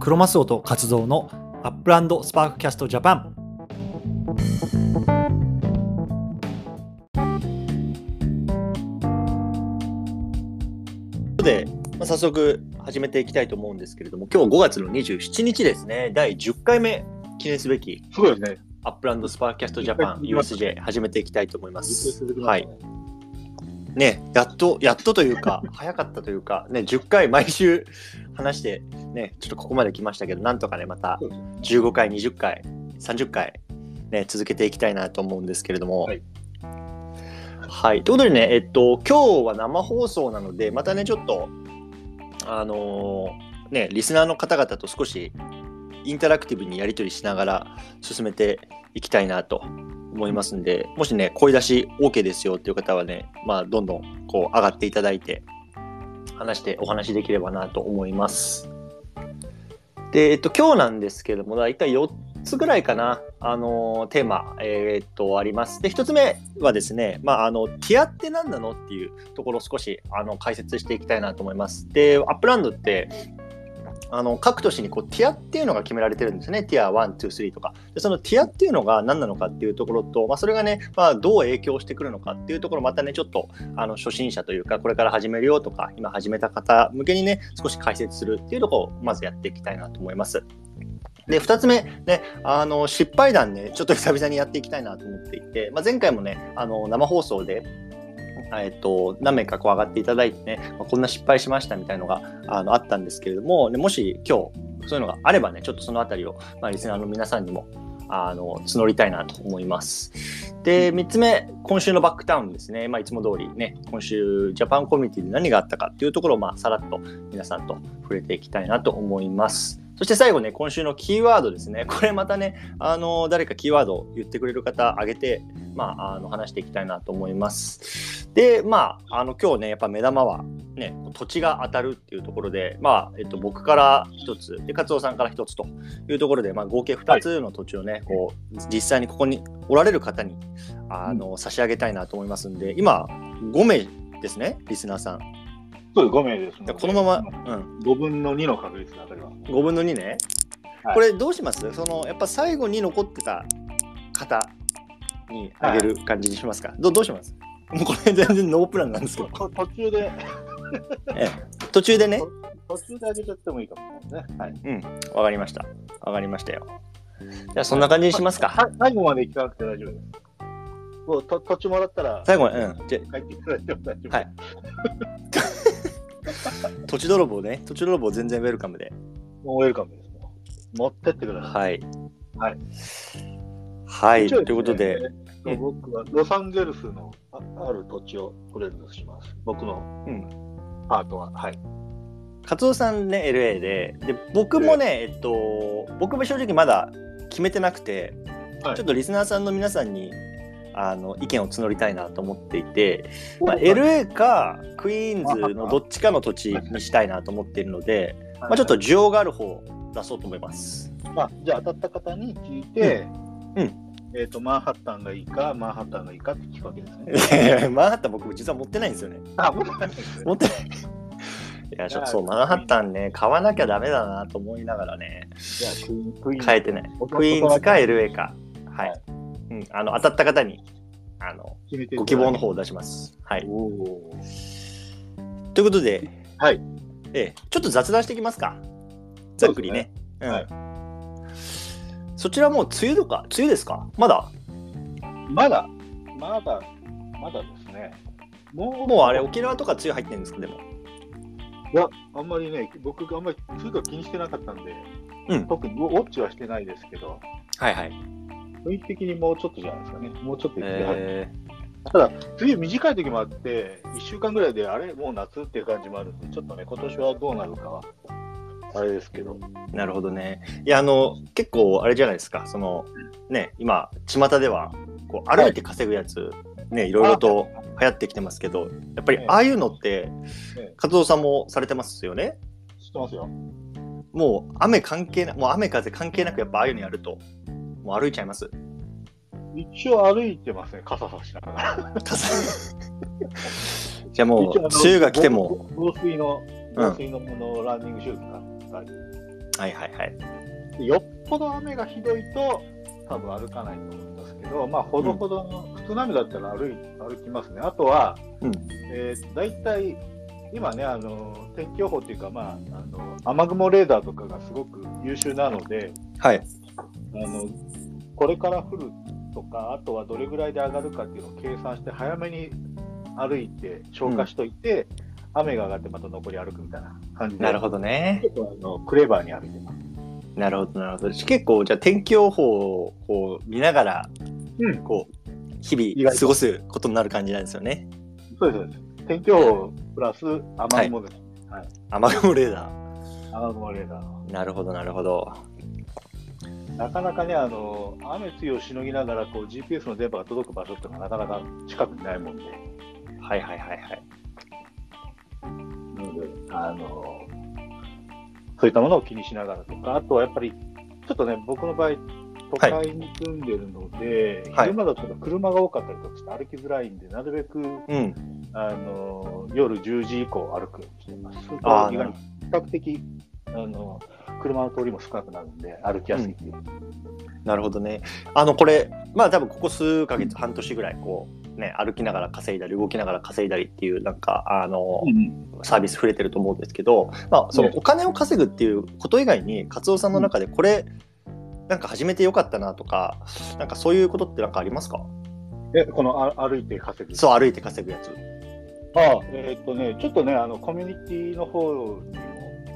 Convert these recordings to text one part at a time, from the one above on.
クロマスオとカツオの Upland Sparkcast Japan で、まあ、早速始めていきたいと思うんですけれども、今日5月の27日ですね、第10回目記念すべきすごいですね。 Upland Sparkcast Japan USJ 始めていきたいと思います。ははいい。。ね、やっと、やっとというか、早かったというか、ね、10回毎週話して、ね、ちょっとここまで来ましたけど、なんとかね、またそうですね15回、20回、30回、ね、続けていきたいなと思うんですけれども。はい。はい。ということでね、えっと、今日は生放送なので、またね、ちょっと、あのーね、リスナーの方々と少しインタラクティブにやり取りしながら進めていきたいなと思いますんで、もしね、声出し OK ですよっていう方はね、まあ、どんどんこう上がっていただいて、話してお話しできればなと思います。で、えっと、今日なんですけども、大体4つぐらいかな、あのーテーマ、えーっと、あります。で、1つ目はですね、まあ、あの、 Tier って何なのっていうところを少し、あの、解説していきたいなと思います。で、 Upland って、あの各都市にこう Tier っていうのが決められてるんですね。 Tier 1、2、3とか。でその Tier っていうのが何なのかっていうところと、まあ、それがね、まあ、どう影響してくるのかっていうところ、またね、ちょっとあの初心者というか、これから始めるよとか、今始めた方向けにね、少し解説するっていうところをまずやっていきたいなと思います。で、2つ目、ね、あの失敗談ね、ちょっと久々にやっていきたいなと思っていて、まあ、前回もね、あの生放送で、えっと、何名かこう上がっていただいてね、まあ、こんな失敗しましたみたいのがあのあったんですけれども、ね、もし今日そういうのがあればね、ちょっとそのあたりを、まあ、リスナーの皆さんにもあの募りたいなと思います。で、3つ目、今週のバックタウンですね。まあ、いつも通りね、今週、ジャパンコミュニティで何があったかっていうところを、まあ、さらっと皆さんと触れていきたいなと思います。そして最後ね、今週のキーワードですね。これまたね、あの、誰かキーワードを言ってくれる方挙げて、まあ、あの、話していきたいなと思います。で、まあ、あの、今日ね、やっぱ目玉は、ね、土地が当たるっていうところで、まあ、えっと、僕から一つ、で、勝夫さんから一つというところで、まあ、合計二つの土地をね、こう、実際にここにおられる方に、あの、差し上げたいなと思いますんで、今、5名ですね、リスナーさん。そうです、5名です。このまま、うん、5分の2の確率で当たります。5分の2ね。はいこれどうします？その、やっぱ最後に残ってた方にあげる感じにしますか、どうどうします？もうこれ全然ノープランなんですけど、と途中で、ええ、途中でね、途中で上げちゃってもいいかもね。はい。うん、わかりました。わかりましたよ。じゃあそんな感じにしますか。さ最後まで行かなくて大丈夫です。もうと土地もらったら、最後まで、うん。じゃ帰っていただいても大丈夫。はい 土地泥棒ね、土地泥棒全然ウェルカムで。もうウェルカムです。持ってってください。はい。はい。はい、一応ということで、すね、僕はロサンゼルスのあある土地をプレゼントします。僕のうん。パートは。はい。カツオさんね、LA で、で、僕もね、えっと、僕も正直まだ決めてなくて、はいちょっとリスナーさんの皆さんに、あの、意見を募りたいなと思っていて、まあ、LA かクイーンズのどっちかの土地にしたいなと思っているので、まあ、ちょっと需要がある方を出そうと思います。まあ、じゃあ当たった方に聞いて、うんうえっ、と、マンハッタンがいいか、マンハッタンがいいかって聞くわけですね。マンハッタン僕実は持ってないんですよね。あ、もうない持ってない。いや、ちょっとそう、マンハッタンね、買わなきゃダメだなと思いながらね、じゃあ、クイーン。変えてない。おクイーンズかは LA か。はい。うん、あの、当たった方に、あの、ご希望の方を出します。はい。ということで、はい。ええ、ちょっと雑談していきますか。ざっくりね。はいうん。そちらもう梅雨とか、梅雨ですか？まだ？まだ、まだ、まだですね。もう、もうあれ、沖縄とか梅雨入ってるんですか？でも。いや、あんまりね、僕があんまり梅雨が気にしてなかったんで、うん特にウォッチはしてないですけど、はいはい。雰囲気的にもうちょっとじゃないですかね。もうちょっと行って、えただ、梅雨短い時もあって、1週間ぐらいで、あれ、もう夏っていう感じもあるんで、ちょっとね、今年はどうなるかは、あれですけど、ー、なるほどね。いや、あの、結構あれじゃないですか。その、ね、今、巷では、こう、歩いて稼ぐやつ、ね、いろいろと流行ってきてますけど、やっぱりええああいうのってええ、活動さんもされてますよね？知ってますよ。もう雨関係な、もう雨風関係なくやっぱああいうのやると、もう歩いちゃいます？一応歩いてますね、傘さしながら。傘 じゃあもう、一応あの梅雨が来ても、防防水の、うん防水のもの、ランニングシューズが、はいはいはいはい。よっぽど雨がひどいと、多分歩かないと思いますけど、まあ、ほどほどの、普通の雨だったら歩い歩きますね。あとは、うんえー大体、今ね、あの天気予報っていうか、まあ、あの雨雲レーダーとかがすごく優秀なので、はい。あのこれから降るとか、あとはどれぐらいで上がるかっていうのを計算して、早めに歩いて、消化しといて、雨が上がってまた残り歩くみたいな感じで、なるほどね。結構あのクレバーに歩いてます。なるほどなるほど。結構じゃあ天気予報をこう見ながら、うんこう日々過ごすことになる感じなんですよね。そうですそうです。天気予報プラス雨雲です。雨雲レーダ雨雲レーダー。ー。なるほどなるほど。なかなかね、あの雨露をしのぎながらこう GPS の電波が届く場所っていうのはなかなか近くにないもんで、はいはいはいはい。なのであのそういったものを気にしながらとか、あとはやっぱり、ちょっとね、僕の場合、都会に住んでるので、はい昼間だと車が多かったりとかして歩きづらいんで、なるべくうん。あの夜10時以降歩くようにしています。あ比較的あの車の通りも少なくなるんで、歩きやすいっていう。なるほどね。あのこれまあ多分ここ数ヶ月半年ぐらいこうね歩きながら稼いだり動きながら稼いだりっていうなんかあの、サービス触れてると思うんですけど、まあ、そのねお金を稼ぐっていうこと以外に、カツオさんの中でこれ、なんか始めてよかったなとか、なんかそういうことってなんかありますか？え、このあ歩いて稼ぐ。そう、歩いて稼ぐやつ。あえーっとね、ちょっとね、あのコミュニティの方にも、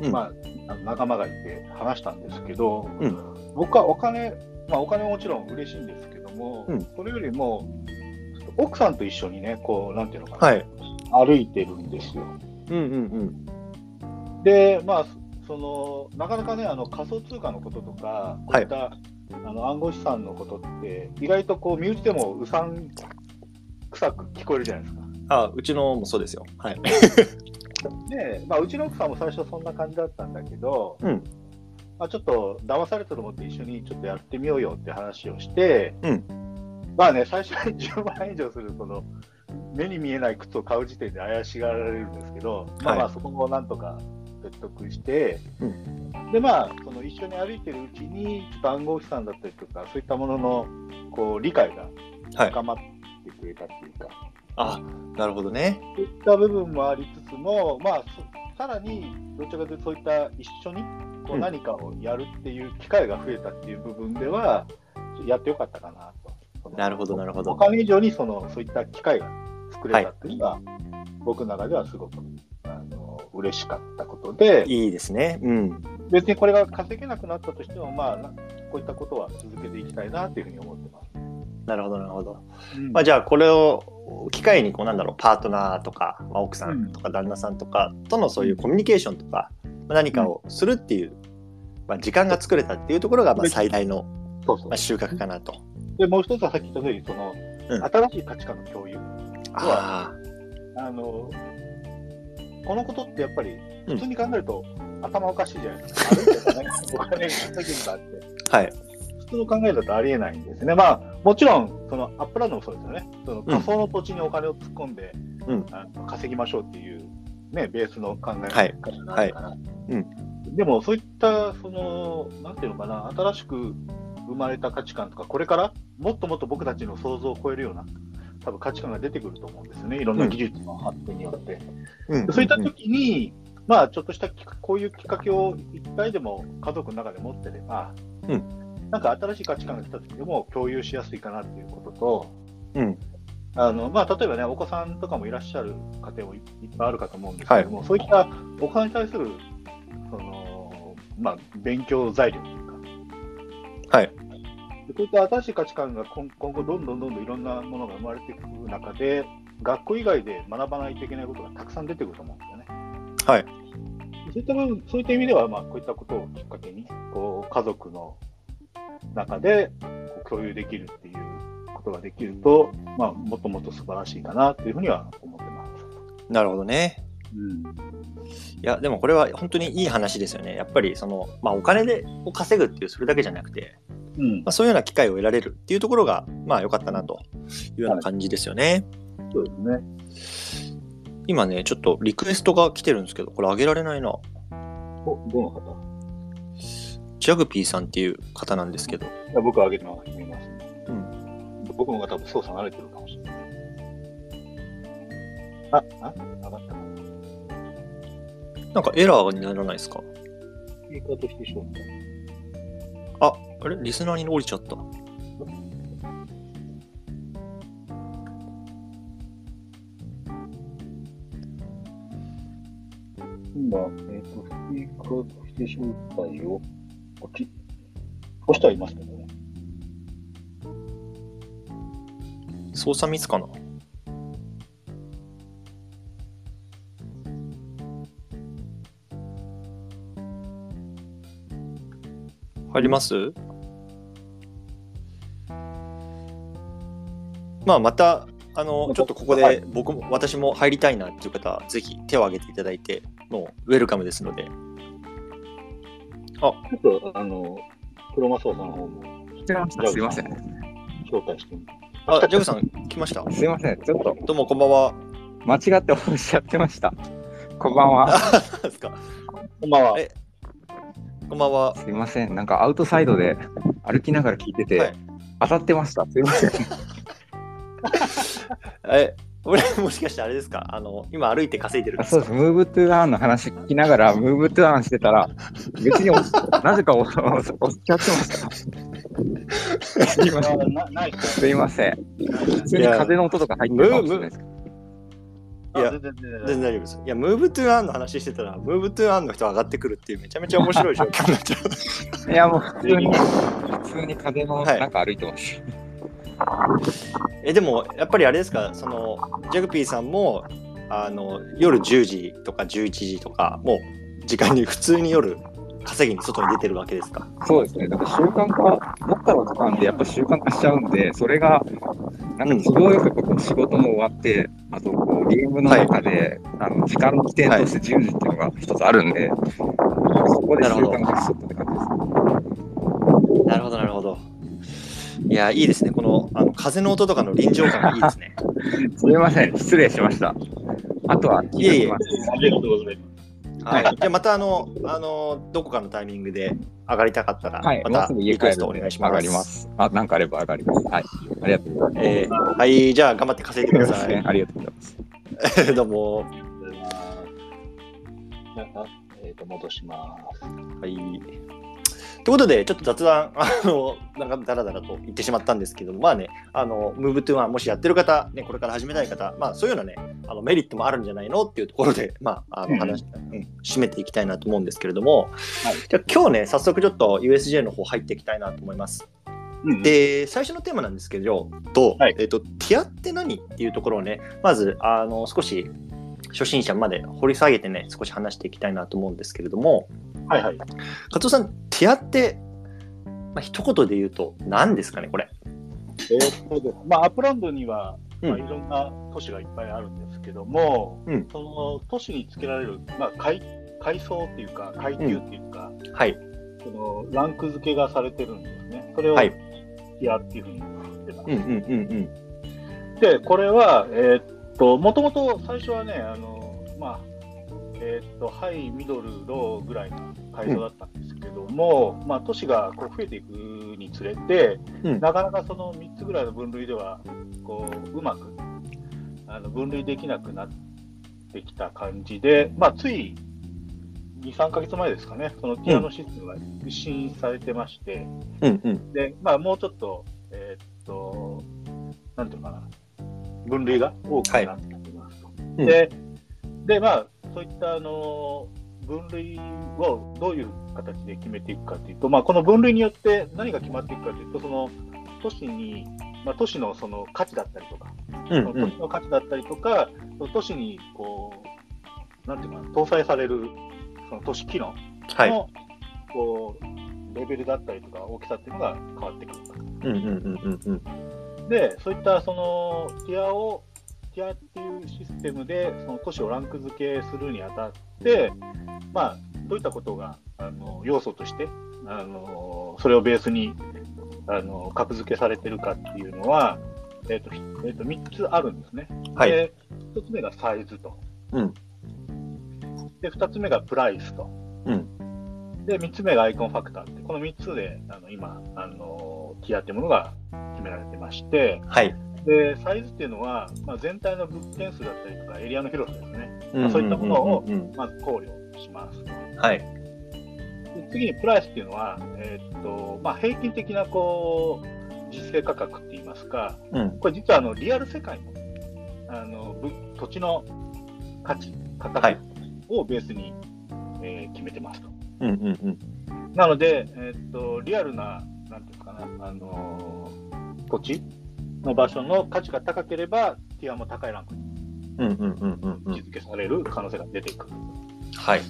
うんまあ、あの仲間がいて話したんですけど、うん僕はお金、まあ、お金ももちろん嬉しいんですけども、うんそれよりも、奥さんと一緒にね、こう、なんていうのかな、はい。歩いてるんですよ。うんうんで、まあ、そのなかなかね、あの仮想通貨のこととか、こういった、あの暗号資産のことって、意外とこう身内でもうさんくさく聞こえるじゃないですか。うん。あ、うちのもそうですよ。はい。で、まあ、うちの奥さんも最初そんな感じだったんだけど、うん。まあ、ちょっと騙されたと思って一緒にちょっとやってみようよって話をして、うん。まあね、最初に 10万円以上するその目に見えない靴を買う時点で怪しがられるんですけど、まあまあそこもなんとか説得して、うでまあその一緒に歩いてるうちにちょっと暗号資産だったりとかそういったもののこう理解がはい。深まってくれたっていうか、あ、なるほどね。そういった部分もありつつも、まあ、そさらにどちらかというとそういった一緒にこううん何かをやるっていう機会が増えたっていう部分では、やってよかったかなと。なるほどなるほどお金以上にそのそういった機会が作れたっていうのが、僕の中ではすごくあの嬉しかったことで、いいですね。うん。別にこれが稼げなくなったとしても、まあ、なこういったことは続けていきたいなというふうに思ってます。なるほどなるほど。うんまあじゃあこれを機会にこうなんだろうパートナーとか、まあ、奥さんとか旦那さんとかとのそういうコミュニケーションとか、まあ何かをするっていう、まあ、時間が作れたっていうところがまあ最大のそうそうまあ収穫かなと。でもう一つはさっき言った通り、その、うん新しい価値観の共有。ああの、このことってやっぱり、うん普通に考えると、頭おかしいじゃないですか。歩いてたね、お金が稼げるかって。あはい普通の考えだとありえないんですね。まあ、もちろん、その Upland もそうですよね。その仮想の土地にお金を突っ込んで、うんあの稼ぎましょうっていう、ね、ベースの考えはい方があるから。うんでも、そういった、その、なんていうのかな、新しく生まれた価値観とか、これからもっともっと僕たちの想像を超えるような、多分価値観が出てくると思うんですよね。いろんな技術の発展によって。うんそういった時に、まあ、ちょっとしたきこういうきっかけを一回でも家族の中で持ってれば、うんなんか新しい価値観が来た時でも共有しやすいかなっていうことと、うん。あのまあ、例えばね、お子さんとかもいらっしゃる家庭もいいっぱいあるかと思うんですけれども、そういったお子さんに対するその、まあ、勉強材料というか、はい。でこういった新しい価値観が今今後、どんどんどんどんいろんなものが生まれていく中で、学校以外で学ばないといけないことがたくさん出てくると思うんですよね。はい。そういったそういった意味では、まあ、こういったことをきっかけに、こう家族の中で共有できるっていうことができると、まあ、もっともっと素晴らしいかなというふうには思ってます。なるほどね。うんいやでもこれは本当にいい話ですよね。やっぱりその、まあ、お金でを稼ぐっていうそれだけじゃなくて、うんまあ、そういうような機会を得られるっていうところがまあ良かったなというような感じですよね。そうですね。今ねちょっとリクエストが来てるんですけどこれあげられないな。おどの方ジャグピーさんっていう方なんですけど。いや僕は上げてます。うん。僕の方が多分操作慣れてるかもしれない。あ、あ、上がったな。なんかエラーにならないですか？スピーカーとしてしょあ、あれ？リスナーに降りちゃった。今、えっ、と、スピーカーとして招待を、こっち、押してはいますけどね。操作ミスかな？入ります？まあまたあのちょっとここはい。で僕も私も入りたいなっていう方はぜひ手を挙げていただいてもうウェルカムですのでちょっと、あの、クロマソーさんの方も来てました。すいません。招待して。あジャグさん来ましたすいません。ちょっとどうもこんばんは間違って押しちゃってました。こんばんは。あそうですかこんばんは。えこんばんはすいません。なんかアウトサイドで歩きながら聞いてて、はい当たってました。すいません。え、俺もしかしてあれですか？あの、今歩いて稼いでるんですそうです。 Move to Earn の話聞きながら、 Move to Earn してたら、別に なぜか押しちゃってました。すいません。すすいません。普通に風の音とか入ってるかもしれないですけど。いやあ全然大丈夫です。いや、 Move to Earn の話してたら、 Move to Earn の人上がってくるっていうめちゃめちゃ面白い状況になっちゃう。いや、もう普通に、普通に風のはい中歩いてます。え、でも、やっぱりあれですか、その、ジャグピーさんも、あの、夜10時とか11時とか、もう、時間に普通に夜、稼ぎに外に出てるわけですか？そうですね。だから習慣化、どっかの時間でやっぱ習慣化しちゃうんで、それが、なんか都合よくこう仕事も終わって、あとこうゲームの中で、あの時間の起点として10時っていうのが一つあるんで、そこで習慣化しちゃったって感じです。なるほど、なるほど。いや、いいですね。この、あの風の音とかの臨場感がいいですね。すみません、失礼しました。あとは、いえいえありがとうございます。はい。じゃあ、また、あの、あの、どこかのタイミングで上がりたかったら、またリクエストお願いします。上がります。あ、なんかあれば上がります。はい、ありがとうございます。えーはい、じゃあ頑張って稼いでください。ありがとうございます。どうも。じゃあ、えっ、と、戻します。はい。ということで、ちょっと雑談、あの、なんかだらだらと言ってしまったんですけども、まあね、あの、 Move to Earn、もしやってる方、ね、これから始めたい方、まあそういうのはね、あのメリットもあるんじゃないの？っていうところで、まあ、あの話、うん締めていきたいなと思うんですけれども、はい。じゃあ今日ね、早速ちょっと USJ の方入っていきたいなと思います。うん、で、最初のテーマなんですけど、と、はい。えっと、 Tier って何っていうところをね、まず、あの、少し初心者まで掘り下げてね、少し話していきたいなと思うんですけれども、はいはい。カツオさん、 Tier って、まあ、一言で言うと何ですかね、これ。えーっとですまあ、 Upland には、うんまあ、いろんな都市がいっぱいあるんですけども、うんその都市につけられる、まあ、階階層っていうか、階級っていうか、はい。そのランク付けがされてるんですね。それを、はい Tier っていうふうに言ってます。うんうんうんうん。で、これは、えーっと、もともと最初はね、あの、まあ、えーっと、ハイ、ミドル、ローぐらいな階層だったんですけども、まあ、都市がこう増えていくにつれて、うん。なかなかその3つぐらいの分類では、こう、うまく、あの、分類できなくなってきた感じで、まあ、つい、2、3ヶ月前ですかね、そのティアのシステムが一新されてまして、うん。うん。で、まあ、もうちょっと、えーっと、なんていうのかな、分類が多くなってきますと。うん。で、で、まあ、そういった、あの、分類をどういう形で決めていくかというと、まあ、この分類によって何が決まっていくかというと、その都市に、まあ、都市のその価値だったりとか、うんうんその都市の価値だったりとか、その都市にこう、なんていうかな、搭載されるその都市機能はい。の、こうレベルだったりとか大きさっていうのが変わってくる。で、そういったそのティアを、ティアっていうシステムでその都市をランク付けするにあたって、まあ、どういったことがあの要素としてあの、それをベースにあの格付けされてるかっていうのは、えっとひえっと3つあるんですね。はい。で1つ目がサイズと。うんで、2つ目がプライスと。うんで、3つ目がアイコンファクターって、この3つであの今、あのティアっていうものが決められてまして、はい。でサイズっていうのは、まあ、全体の物件数だったりとか、エリアの広さですね、まあそういったものをまず考慮します。はい。で次にプライスっていうのは、えーっとまあ、平均的なこう実勢価格って言いますか、うん。これ実はあのリアル世界のあのぶ土地の価値、価はい格をベースに、えー決めてますと。うんうんうん。なので、えーっとリアルな、なんていうのかな、あのー土地の場所の価値が高ければ、ティアも高いランクにうんうんうんうんうん。位置づけされる可能性が出てくる。はい。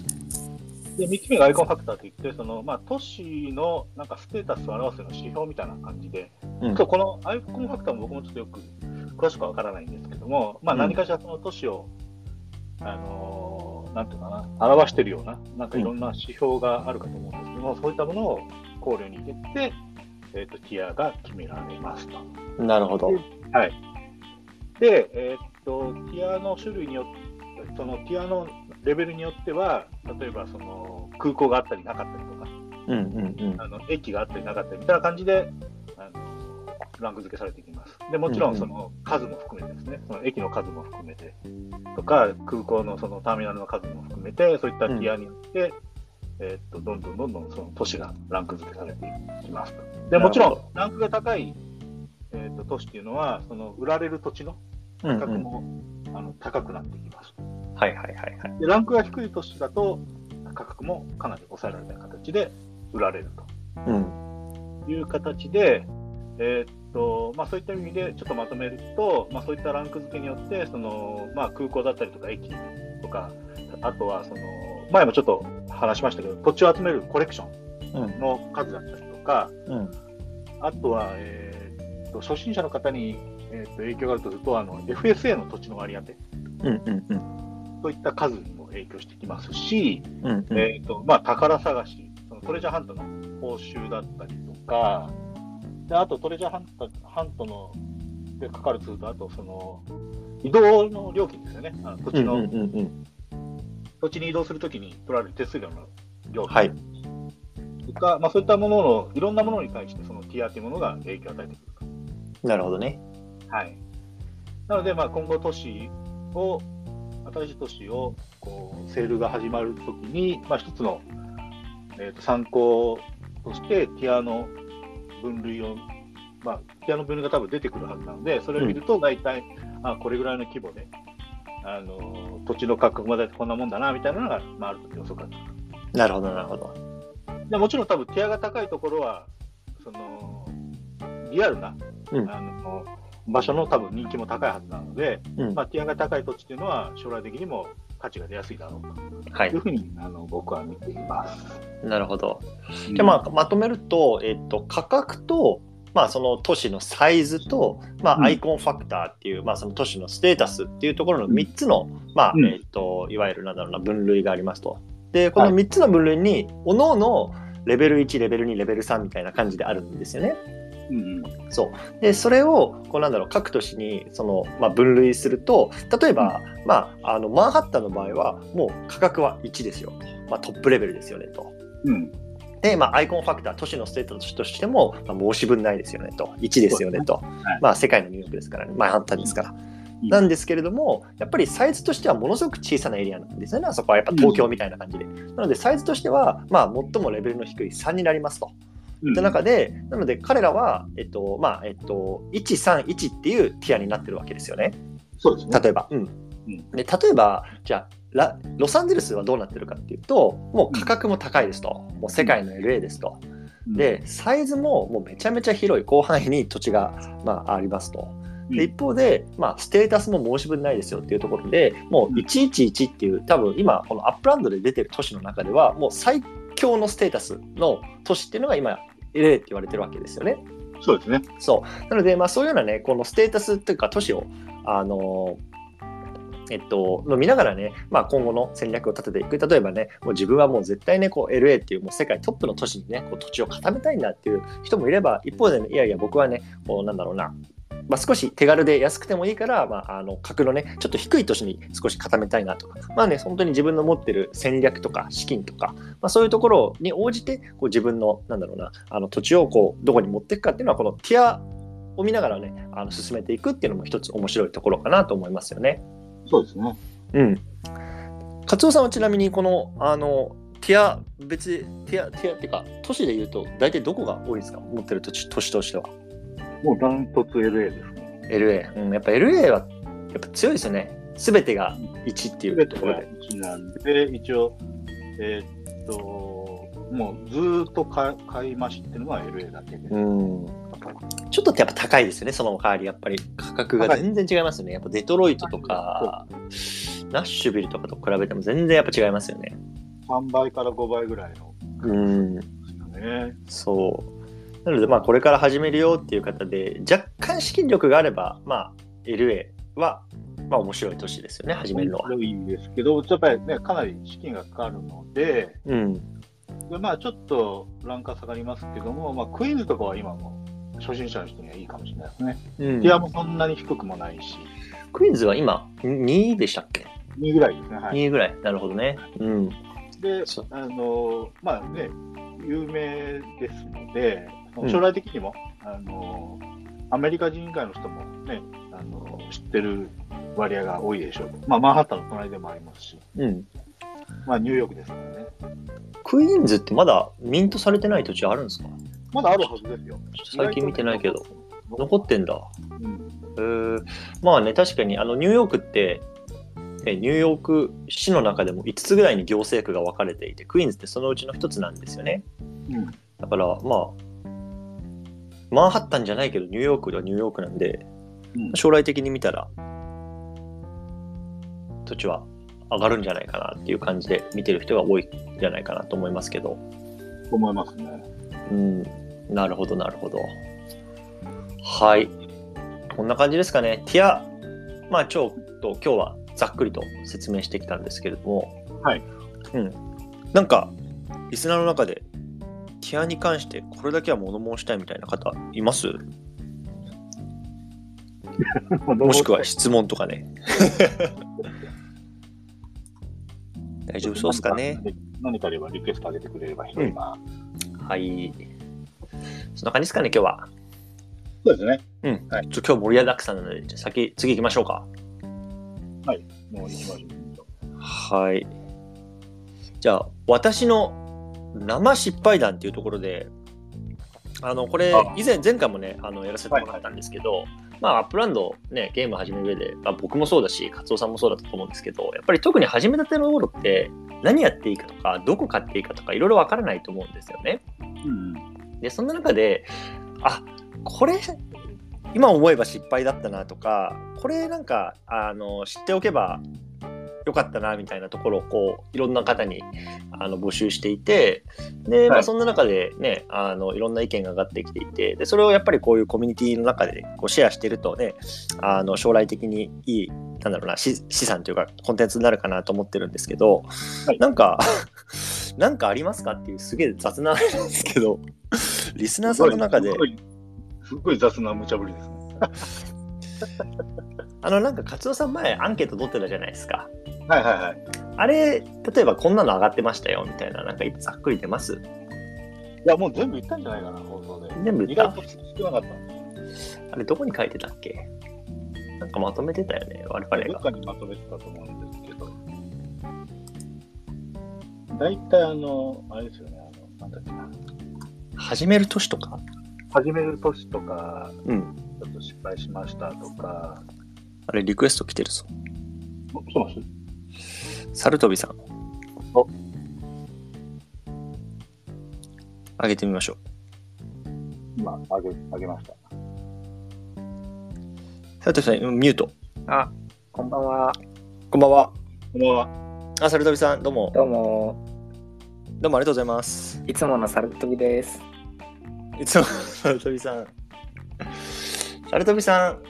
で、3つ目がアイコンファクターといって、そのまあ、都市のなんかステータスを表すような指標みたいな感じで、うんこのアイコンファクターも僕もちょっとよく詳しくはわからないんですけども、まあ、うん何かしらその都市を、あのーなんていうかな、表しているような、なんかいろんな指標があるかと思うんですけども、そういったものを考慮に入れて、えー、とティアが決められますと。なるほど。はい。で、えーっと、ティアの種類によって、そのティアのレベルによっては、例えばその空港があったりなかったりとか、うんうんうん。あの駅があったりなかったりみたいな感じで、あのランク付けされていきます。でもちろんその数も含めてですね、その駅の数も含めてとか、空港のそのターミナルの数も含めて、そういったティアによって、えーっとどんどんどんどんその都市がランク付けされていきますと。でもちろん、ランクが高い、えーっと都市っていうのは、その売られる土地のうんうん。価格も、あの高くなってきます。はいはいはいはい。で、ランクが低い都市だと、価格もかなり抑えられた形で売られるうん。という形で、えーっとまあ、そういった意味でちょっとまとめると、まあ、そういったランク付けによってその、まあ、空港だったりとか駅とか、あとはその前もちょっと話しましたけど、土地を集めるコレクショうんンの数だったりとか、うん。あとは、えーっと初心者の方に、えーっと影響があるとすると、あの FSA の土地の割り当て、うんうんうん。そういった数にも影響してきますし、うんうん。えーとまあ、宝探し、そのトレジャーハントの報酬だったりとか、であとトレジャーハントハントのでかかるツールと、あとその移動の料金ですよね、あの土地の、うんうんうんうん。土地に移動するときに取られる手数料の料はい金とか、まあ、そういったものの、いろんなものに対して、そのティアというものが影響を与えてくると。なるほどね。はい、なので、まあ、今後、都市を、新しい都市をこうセールが始まるときに、まあ、一つの、えー、と参考として、ティアの分類を、まあ、ティアの分類が多分出てくるはずなので、それを見ると、大体、あこれぐらいの規模で、あの土地の価格も大体こんなもんだなみたいなのが、まあ、あると予測がつくなるほどなるほど。でもちろん、多分ティアが高いところは、そのリアルな、うんあの場所の多分人気も高いはずなので、うんまあ、ティアが高い土地っていうのは将来的にも価値が出やすいだろうはいという。ふうにあの僕は見ています。なるほど。じゃあまあまとめると、えっと、価格と、まあ、その都市のサイズと、まあ、うん。アイコンファクターっていう、まあ、その都市のステータスっていうところの3つの、まあうん。えっと、いわゆるなんだろうな分類がありますと。でこの3つの分類に、おのおのレベル1レベル2レベル3みたいな感じであるんですよね。うんそう。でそれをこうなんだろう各都市にその、まあ、分類すると例えば、まあ、あのマンハッタンの場合はもう価格は1ですよ、まあ、トップレベルですよねと。うんで、まあ、アイコンファクター、都市のステータスとしても、まあ、申し分ないですよねと、1ですよねと、はいまあ、世界のニューヨークですからね、まあ、簡単ですから。うんなんですけれども、やっぱりサイズとしてはものすごく小さなエリアなんですよね、あそこはやっぱ東京みたいな感じで。なので、サイズとしては、まあ、最もレベルの低い3になりますと。うん中で、なので彼らは、えっとまあえっと、131っていうティアになってるわけですよね。そうですね。例えば。うんで例えば、じゃあラ、ロサンゼルスはどうなってるかっていうと、もう価格も高いですと、もう世界の LA ですと。うん、で、サイズももうめちゃめちゃ広い広範囲に土地が、まあ、ありますと。うんで一方で、まあ、ステータスも申し分ないですよっていうところで、もう111っていう、多分今、この Upland で出てる都市の中では、もう最強のステータスの都市っていうのが今、LA って言われてるわけですよね。そうですね。そう。なので、まあ、そういうようなね、このステータスっていうか、都市を、あのえっと、の見ながらね、まあ、今後の戦略を立てていく。例えばね、もう自分はもう絶対ね、こう LA っていうもう世界トップの都市にね、こう土地を固めたいんだっていう人もいれば、一方でね、いやいや、僕はね、こうなんだろうな、まあ、少し手軽で安くてもいいから、まあ、あの格のねちょっと低い年に少し固めたいなとかまあね本当に自分の持ってる戦略とか資金とか、まあ、そういうところに応じてこう自分のなんだろうなあの土地をこうどこに持っていくかっていうのはこのティアを見ながらねあの進めていくっていうのも一つ面白いところかなと思いますよね。そうですね。うん。カツオさんはちなみにこのあのティア別ティアティアっていうか都市で言うと大体どこが多いですか？持ってる土地都市としては。もうダントツ LA ですね。LA、うん、やっぱ LA はやっぱ強いですよね。すべてが1っていうところで。1なんで、一応、えーっと、もうずーっと買買い増しっていうのは LA だけで。うん。ちょっとやっぱ高いですよね、その代わりやっぱり価格が全然違いますよね。やっぱデトロイトとか、ナッシュビルとかと比べても全然やっぱ違いますよね。3倍から5倍ぐらいのうん。ね。そう。なので、まあ、これから始めるよっていう方で、若干資金力があれば、まあ、LA は、まあ、面白い都市ですよね、始めるのは。面白いんですけど、やっぱりね、かなり資金がかかるので、うん。でまあ、ちょっとランカー下がりますけども、まあ、クイーンズとかは今も初心者の人にはいいかもしれないですね。うんティアもそんなに低くもないし、クイーンズは今、2位でしたっけ？2ぐらいですね。はい、?2 位ぐらい。なるほどね。うん。であのまあね、有名ですので、うん将来的にも、あのアメリカ人以外の人もね、あの知ってる割合が多いでしょう。まあ、マンハッタンの隣でもありますし、うん。まあ、ニューヨークですからね。クイーンズってまだミントされてない土地あるんですか？まだあるはずですよ。最近見てないけど。残ってんだ。うんえー、まあね、確かに、あの、ニューヨークって、えニューヨーク市の中でも5つぐらいに行政区が分かれていて、クイーンズってそのうちの1つなんですよね。うんだから、まあ、マンハッタンじゃないけど、ニューヨークではニューヨークなんで、うん将来的に見たら、土地は上がるんじゃないかなっていう感じで見てる人が多いんじゃないかなと思いますけど。と思いますね。うん、なるほど、なるほど。はい。こんな感じですかね。ティア、まあ、ちょっと今日はざっくりと説明してきたんですけれども、はい。うん。なんか、リスナーの中で、ティアに関してこれだけは物申したいみたいな方います？もしくは質問とかね。大丈夫そうですかね。何かあればリクエストあげてくれれば広いな。はい。そんな感じですかね、今日は。そうですね。うん。はいちょ今日盛りだくさんなので、じゃあ先、次行きましょうか。もう行きましょう。はい。じゃあ、私の生失敗談っていうところで、あの、これあ、以前、前回もね、あの、やらせてもらったんですけど、まあ、 Upland ね、ゲーム始める上で、まあ、僕もそうだし、カツオさんもそうだったと思うんですけど、やっぱり特に始めたての頃って、何やっていいかとか、どこ買っていいかとか、いろいろわからないと思うんですよね。うん。でそんな中であこれ今思えば失敗だったなとかこれなんかあの知っておけばよかったなみたいなところをこういろんな方にあの募集していてで、まあ、はいそんな中でねあのいろんな意見が上がってきていてでそれをやっぱりこういうコミュニティの中でこうシェアしてるとねあの将来的にいいなんだろうな資資産というかコンテンツになるかなと思ってるんですけど、はい。なんか なんかありますかっていうすげえ雑なんですけど リスナーさんの中ですごい、すごい雑な無茶ぶりですね。あのなんかカツオさん前アンケート取ってたじゃないですかはいはいはい。あれ例えばこんなの上がってましたよみたいななんかざっくり出ます？いや、もう全部言ったんじゃないかな、放送で。全部言った。あれどこに書いてたっけ？なんかまとめてたよね我々がどっかにまとめてたと思うんですけど。大体あの、あれですよね、あの、なんだっけな。始める年とか？始める年とか、うんちょっと失敗しましたとか、あれリクエスト来てるぞお来てます？サルトビさん。お。上げてみましょう。今、あげ、あげました。サルトビさんミュート。あ、こんばんは。こんばんは。こんばんは。あサルトビさんどうも。どうも、どうもありがとうございます。いつものサルトビです。いつも サルトビさん。サルトビさん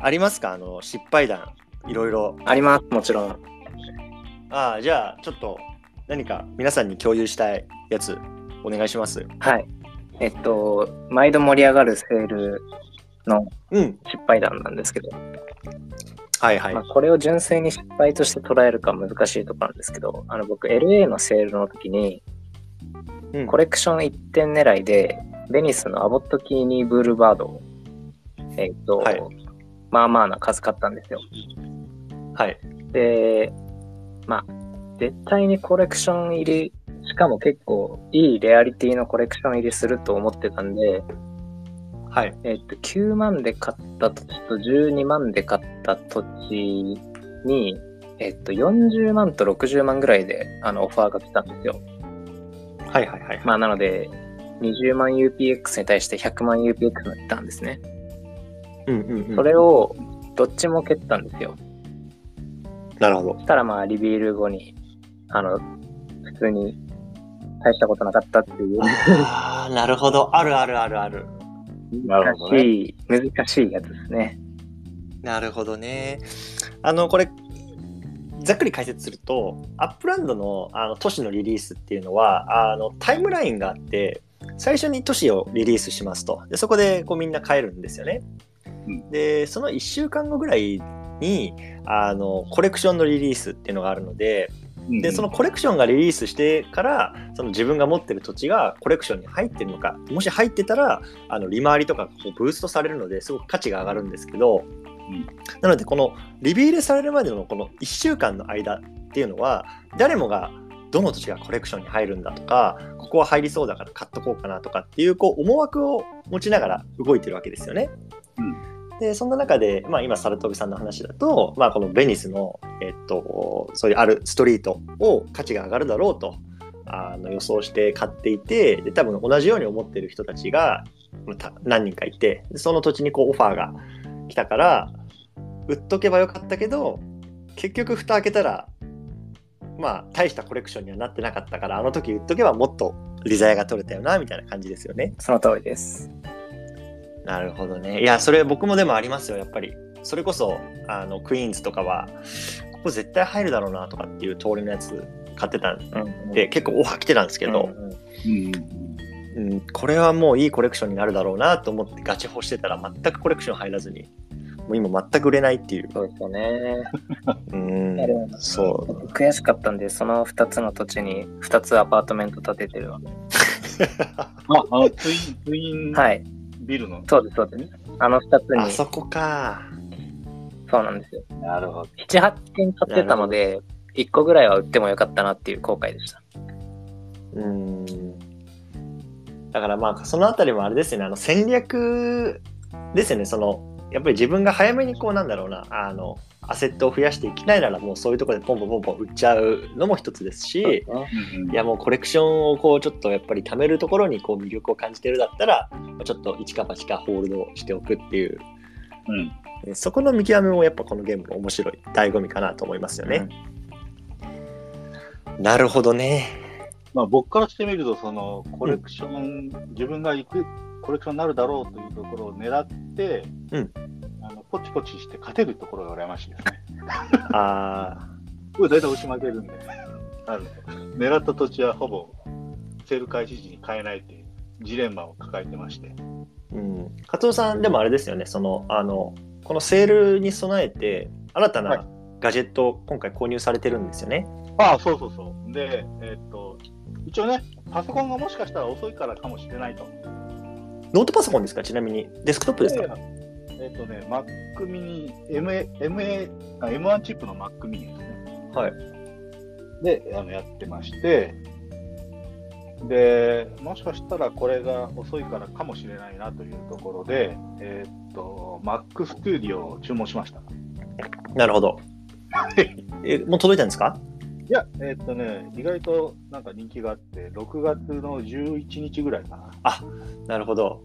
ありますか？あの失敗談。いろいろ。あります、もちろん。ああじゃあちょっと何か皆さんに共有したいやつお願いしますはい。えっと、毎度盛り上がるセールのうん。失敗談なんですけど、はいはいまあ、。これを純粋に失敗として捉えるか難しいところなんですけど、あの僕 LA のセールの時にうんコレクション1点狙いで、ベニスのアボットキーニーブルーバードを、えっ、と、はいまあまあな数買ったんですよ。はい。で、まあ、絶対にコレクション入り、しかも結構いいレアリティのコレクション入りすると思ってたんで、はい。えっと、9万で買った土地と12万で買った土地に、えっと、40万と60万ぐらいであのオファーが来たんですよ。はいはいはい。まあ、なので、20万 UPX に対して100万 UPX が来たんですね。うんうんうん。それをどっちも蹴ったんですよ。なるほどそ。したらまあ、リビール後に、あの、普通に大したことなかったっていう、ああ、なるほど。あるあるあるある。難なるほどね。しい、難しいやつですね。なるほどね。あの、これ、ざっくり解説すると、 Upland のあの都市のリリースっていうのは、あのタイムラインがあって、最初に都市をリリースしますと。でそこでこうみんな買えるんですよね。うんで、その1週間後ぐらいに、あの、コレクションのリリースっていうのがあるので、うんでそのコレクションがリリースしてからその自分が持ってる土地がコレクションに入ってるのかもし入ってたらあの利回りとかがこうブーストされるのですごく価値が上がるんですけど、ん。なのでこのリビールされるまでのこの1週間の間っていうのは誰もがどの土地がコレクションに入るんだとかここは入りそうだから買っとこうかなとかっていうこう思惑を持ちながら動いてるわけですよね。でそんな中で、まあ、今サルトビさんの話だと、まあ、このベニスの、えっと、そういうあるストリートを価値が上がるだろうとあの予想して買っていてで多分同じように思ってる人たちが何人かいてその土地にこうオファーが来たから売っとけばよかったけど結局蓋開けたらまあ大したコレクションにはなってなかったからあの時売っとけばもっと利ザヤが取れたよなみたいな感じですよね。その通りです。なるほどね。いや、それ僕もでもありますよ、やっぱり。それこそ、あの、クイーンズとかは、ここ絶対入るだろうなとかっていう通りのやつ買ってたんうんで、結構オファー来てたんですけど、うんこれはもういいコレクションになるだろうなと思ってガチホしてたら、全くコレクション入らずに、もう今全く売れないっていう。そうですよね。うんそう。悔しかったんで、その2つの土地に2つアパートメント建ててるわ。あ、あのツイン、ツインはい。ビルの。そうです、そうです。あの2つに、あそこか。そうなんですよ。なるほど。7、8件買ってたので、1個ぐらいは売ってもよかったなっていう後悔でした。うん。だからまあ、そのあたりもあれですよね、あの戦略ですよね、その、やっぱり自分が早めにこうなんだろうな、あの、アセットを増やしていきたいならもうそういうところでポンポンポンポン売っちゃうのも一つですし、いやもうコレクションをこうちょっとやっぱり貯めるところにこう魅力を感じてるだったら、ちょっと一か八かホールドしておくっていう、うん。えそこの見極めもやっぱこのゲームの面白い醍醐味かなと思いますよね。なるほどね。まあ、僕からしてみると、そのコレクション、自分が行くコレクションになるだろうというところを狙って、うんあのポチポチして勝てるところが羨ましいですね。あ これ大体押し負けるんで、あの狙った土地はほぼセール開始時に買えないっていうジレンマを抱えてまして。ーうん。カツオさんでもあれですよね、その、あの、このセールに備えて、新たはいなガジェットを今回購入されてるんですよね。ああ、そうそうそう。で、えっと、一応ね、パソコンがもしかしたら遅いからかもしれないと。ノートパソコンですか？ちなみに。デスクトップですか、えっとね、Mac mini、MA、MA、あ M1 チップの Mac mini ですね。はい。で、あのやってまして、で、もしかしたらこれが遅いからかもしれないなというところで、えっと、Mac Studio を注文しました。なるほど。え、もう届いたんですか？いや、えっとね、意外となんか人気があって、6月の11日ぐらいかな。なるほど。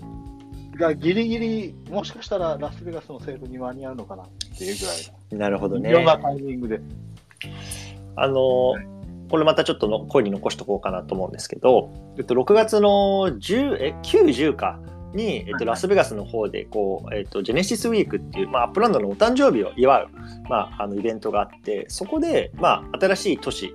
がギリギリ、もしかしたらラスベガスのセールに間に合うのかなっていうぐらいなるほどの、微妙なね。タイミングで。あの、これまたちょっとの声に残しとこうかなと思うんですけど、えっと、6月の10え9、10かに、えっと、ラスベガスの方でこう、えっと、 Genesis Week っていう、まあ、 Upland のお誕生日を祝う、まあ、あのイベントがあってそこで、まあ、新しい都市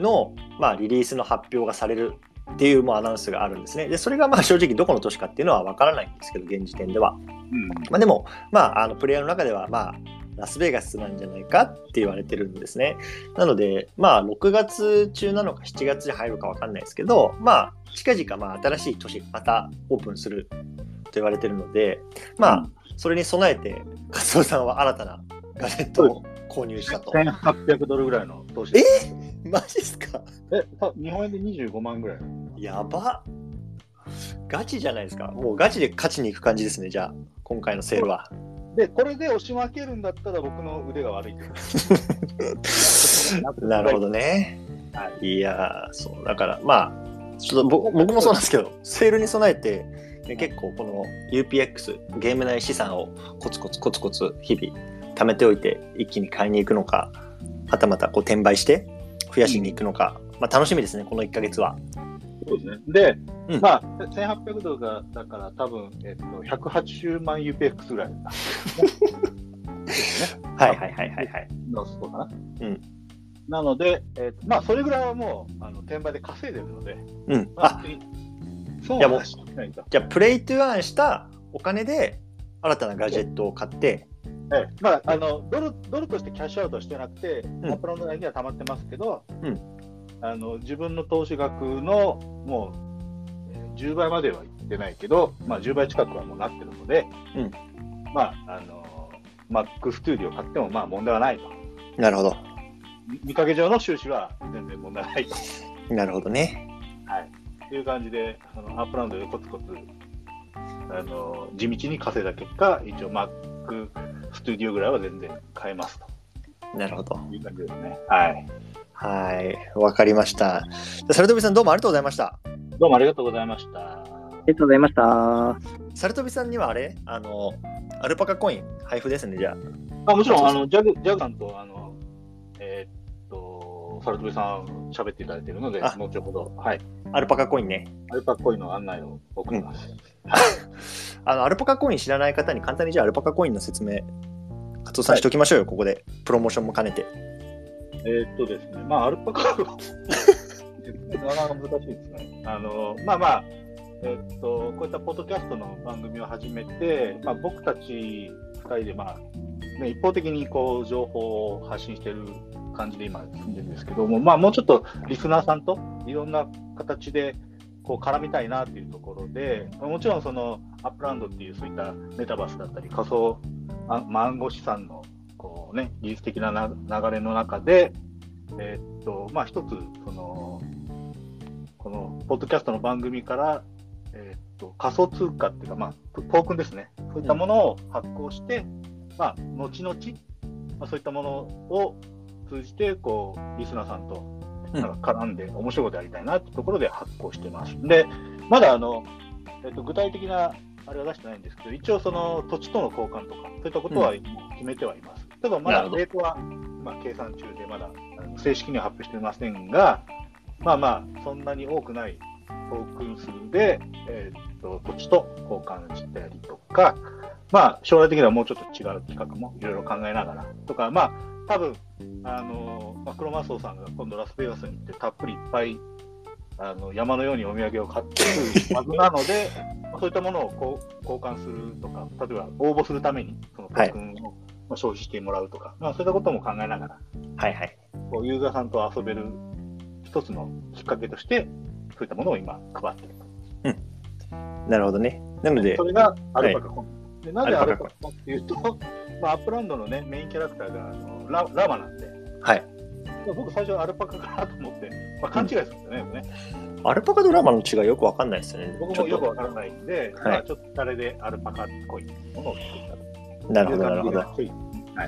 の、まあ、リリースの発表がされるっていうもうアナウンスがあるんですね。で、それがまあ正直どこの都市かっていうのは分からないんですけど、現時点では。うんまあ、でも、まあ、あのプレイヤーの中では、まあ、ラスベガスなんじゃないかって言われてるんですね。なので、まあ、6月中なのか7月に入るか分かんないですけど、まあ、近々、まあ、新しい都市、またオープンすると言われてるので、まあ、それに備えて、勝夫さんは新たなガジェットを購入したと。1800ドルぐらいの投資。え？マジっすか？えた日本円で25万ぐらい。やばガチじゃないですか。もうガチで勝ちに行く感じですね、じゃあ、今回のセールは。で、これで押し負けるんだったら僕の腕が悪い なるほどね。、はいやー、そう、だから、まあ、ちょっと僕僕もそうなんですけど、セールに備えて、ね結構この UPX、ゲーム内資産をコツコツコツコツ日々貯めておいて、一気に買いに行くのか、はたまたこう転売して増やしに行くのか、まあ楽しみですね、この1ヶ月は。そうですね。で、うんまあ、1800ドルが、だから多分、えっと、180万 UPX ぐらい。はいはいはいはいはい。のそうかな。うん。なので、えっと、まあ、それぐらいはもう、あの、転売で稼いでるので、うん。まあ、あ、そうないと。じゃあ、プレイトゥアーンしたお金で新たなガジェットを買って、ええまあ、あのドルドルとしてキャッシュアウトしてなくて、んアップランド内には溜まってますけど、うんあの自分の投資額のもう、えー10倍まではいってないけど、まあ、10倍近くはもうなってるので、うんまあ、あの Mac スタジオ買ってもまあ問題はないと。なるほど。見見かけ上の収支は全然問題ないと。なるほどね。はい、っていう感じで、あのアップランドでコツコツあの地道に稼いだ結果、一応 Mac スタジオぐらいは全然買えますなるほど。という感じですね。はい。はい。わかりました。じゃあサルトビさんどうもありがとうございました。どうもありがとうございました。ありがとうございました。サルトビさんにはあれ？あの、アルパカコイン配布ですね、じゃあもちろん、あのジャグジャグさんと、あのえーっと、サルトビさん喋っていただいているので、あ後ほど、はい、あ。アルパカコインね。アルパコインの案内を送ります。あの、アルパカコイン知らない方に簡単にじゃあアルパカコインの説明、カツオさんしておきましょうよ、ここで。プロモーションも兼ねて。えーっとですね、まあ、アルパカなかなか難しいですね。あのまあまあ、えーっと、こういったポッドキャストの番組を始めて、まあ、僕たち2人で、まあね、一方的にこう情報を発信してる感じで今、進んでるんですけども、まあ、もうちょっとリスナーさんといろんな形でこう絡みたいなっていうところで、もちろんそのアップランドっていうそういったメタバースだったり、仮想あ暗号資産のこう、ね、技術的なな流れの中で、えーっとまあ、一つその、このポッドキャストの番組から、えーっと仮想通貨っていうか、まあ、トトークンですね、そういったものを発行して、まあ、後々、まあ、そういったものを通じてこうリスナーさんとなんか絡んで面白いことやりたいなっていうところで発行してます。で、まだあの、えっと、具体的なあれは出してないんですけど、一応その土地との交換とか、そういったことは決めてはいます。ただまだレートは今計算中で、まだ正式には発表していませんが、まあまあ、そんなに多くないトークン数で、えっと土地と交換したりとか、まあ、将来的にはもうちょっと違う企画もいろいろ考えながらとか、まあ、多分あのまあ、クロマスオさんが今度ラスベガスに行ってたっぷりいっぱいあの山のようにお土産を買ってくるはずなので、まあそういったものをこう交換するとか、例えば応募するためにそのトークンをまあ消費してもらうとか、まあ、そういったことも考えながら、はいはい。こうユーザーさんと遊べる一つのきっかけとして、そういったものを今配っていると。なるほどね。なのでそ、れがアルパカコン。でなぜアルパカコンっていうと、まあ、アップランドの、ね、メインキャラクターがあのララマなんで、はい。僕最初アルパカかなと思って、まあ、勘違いするんですよね、ねアルパカとラマの違いよくわかんないですよね。僕もよくわからないんで、はいまあ、ちょっとあれでアルパカっぽいものを作ったとなるほど、なるほど。い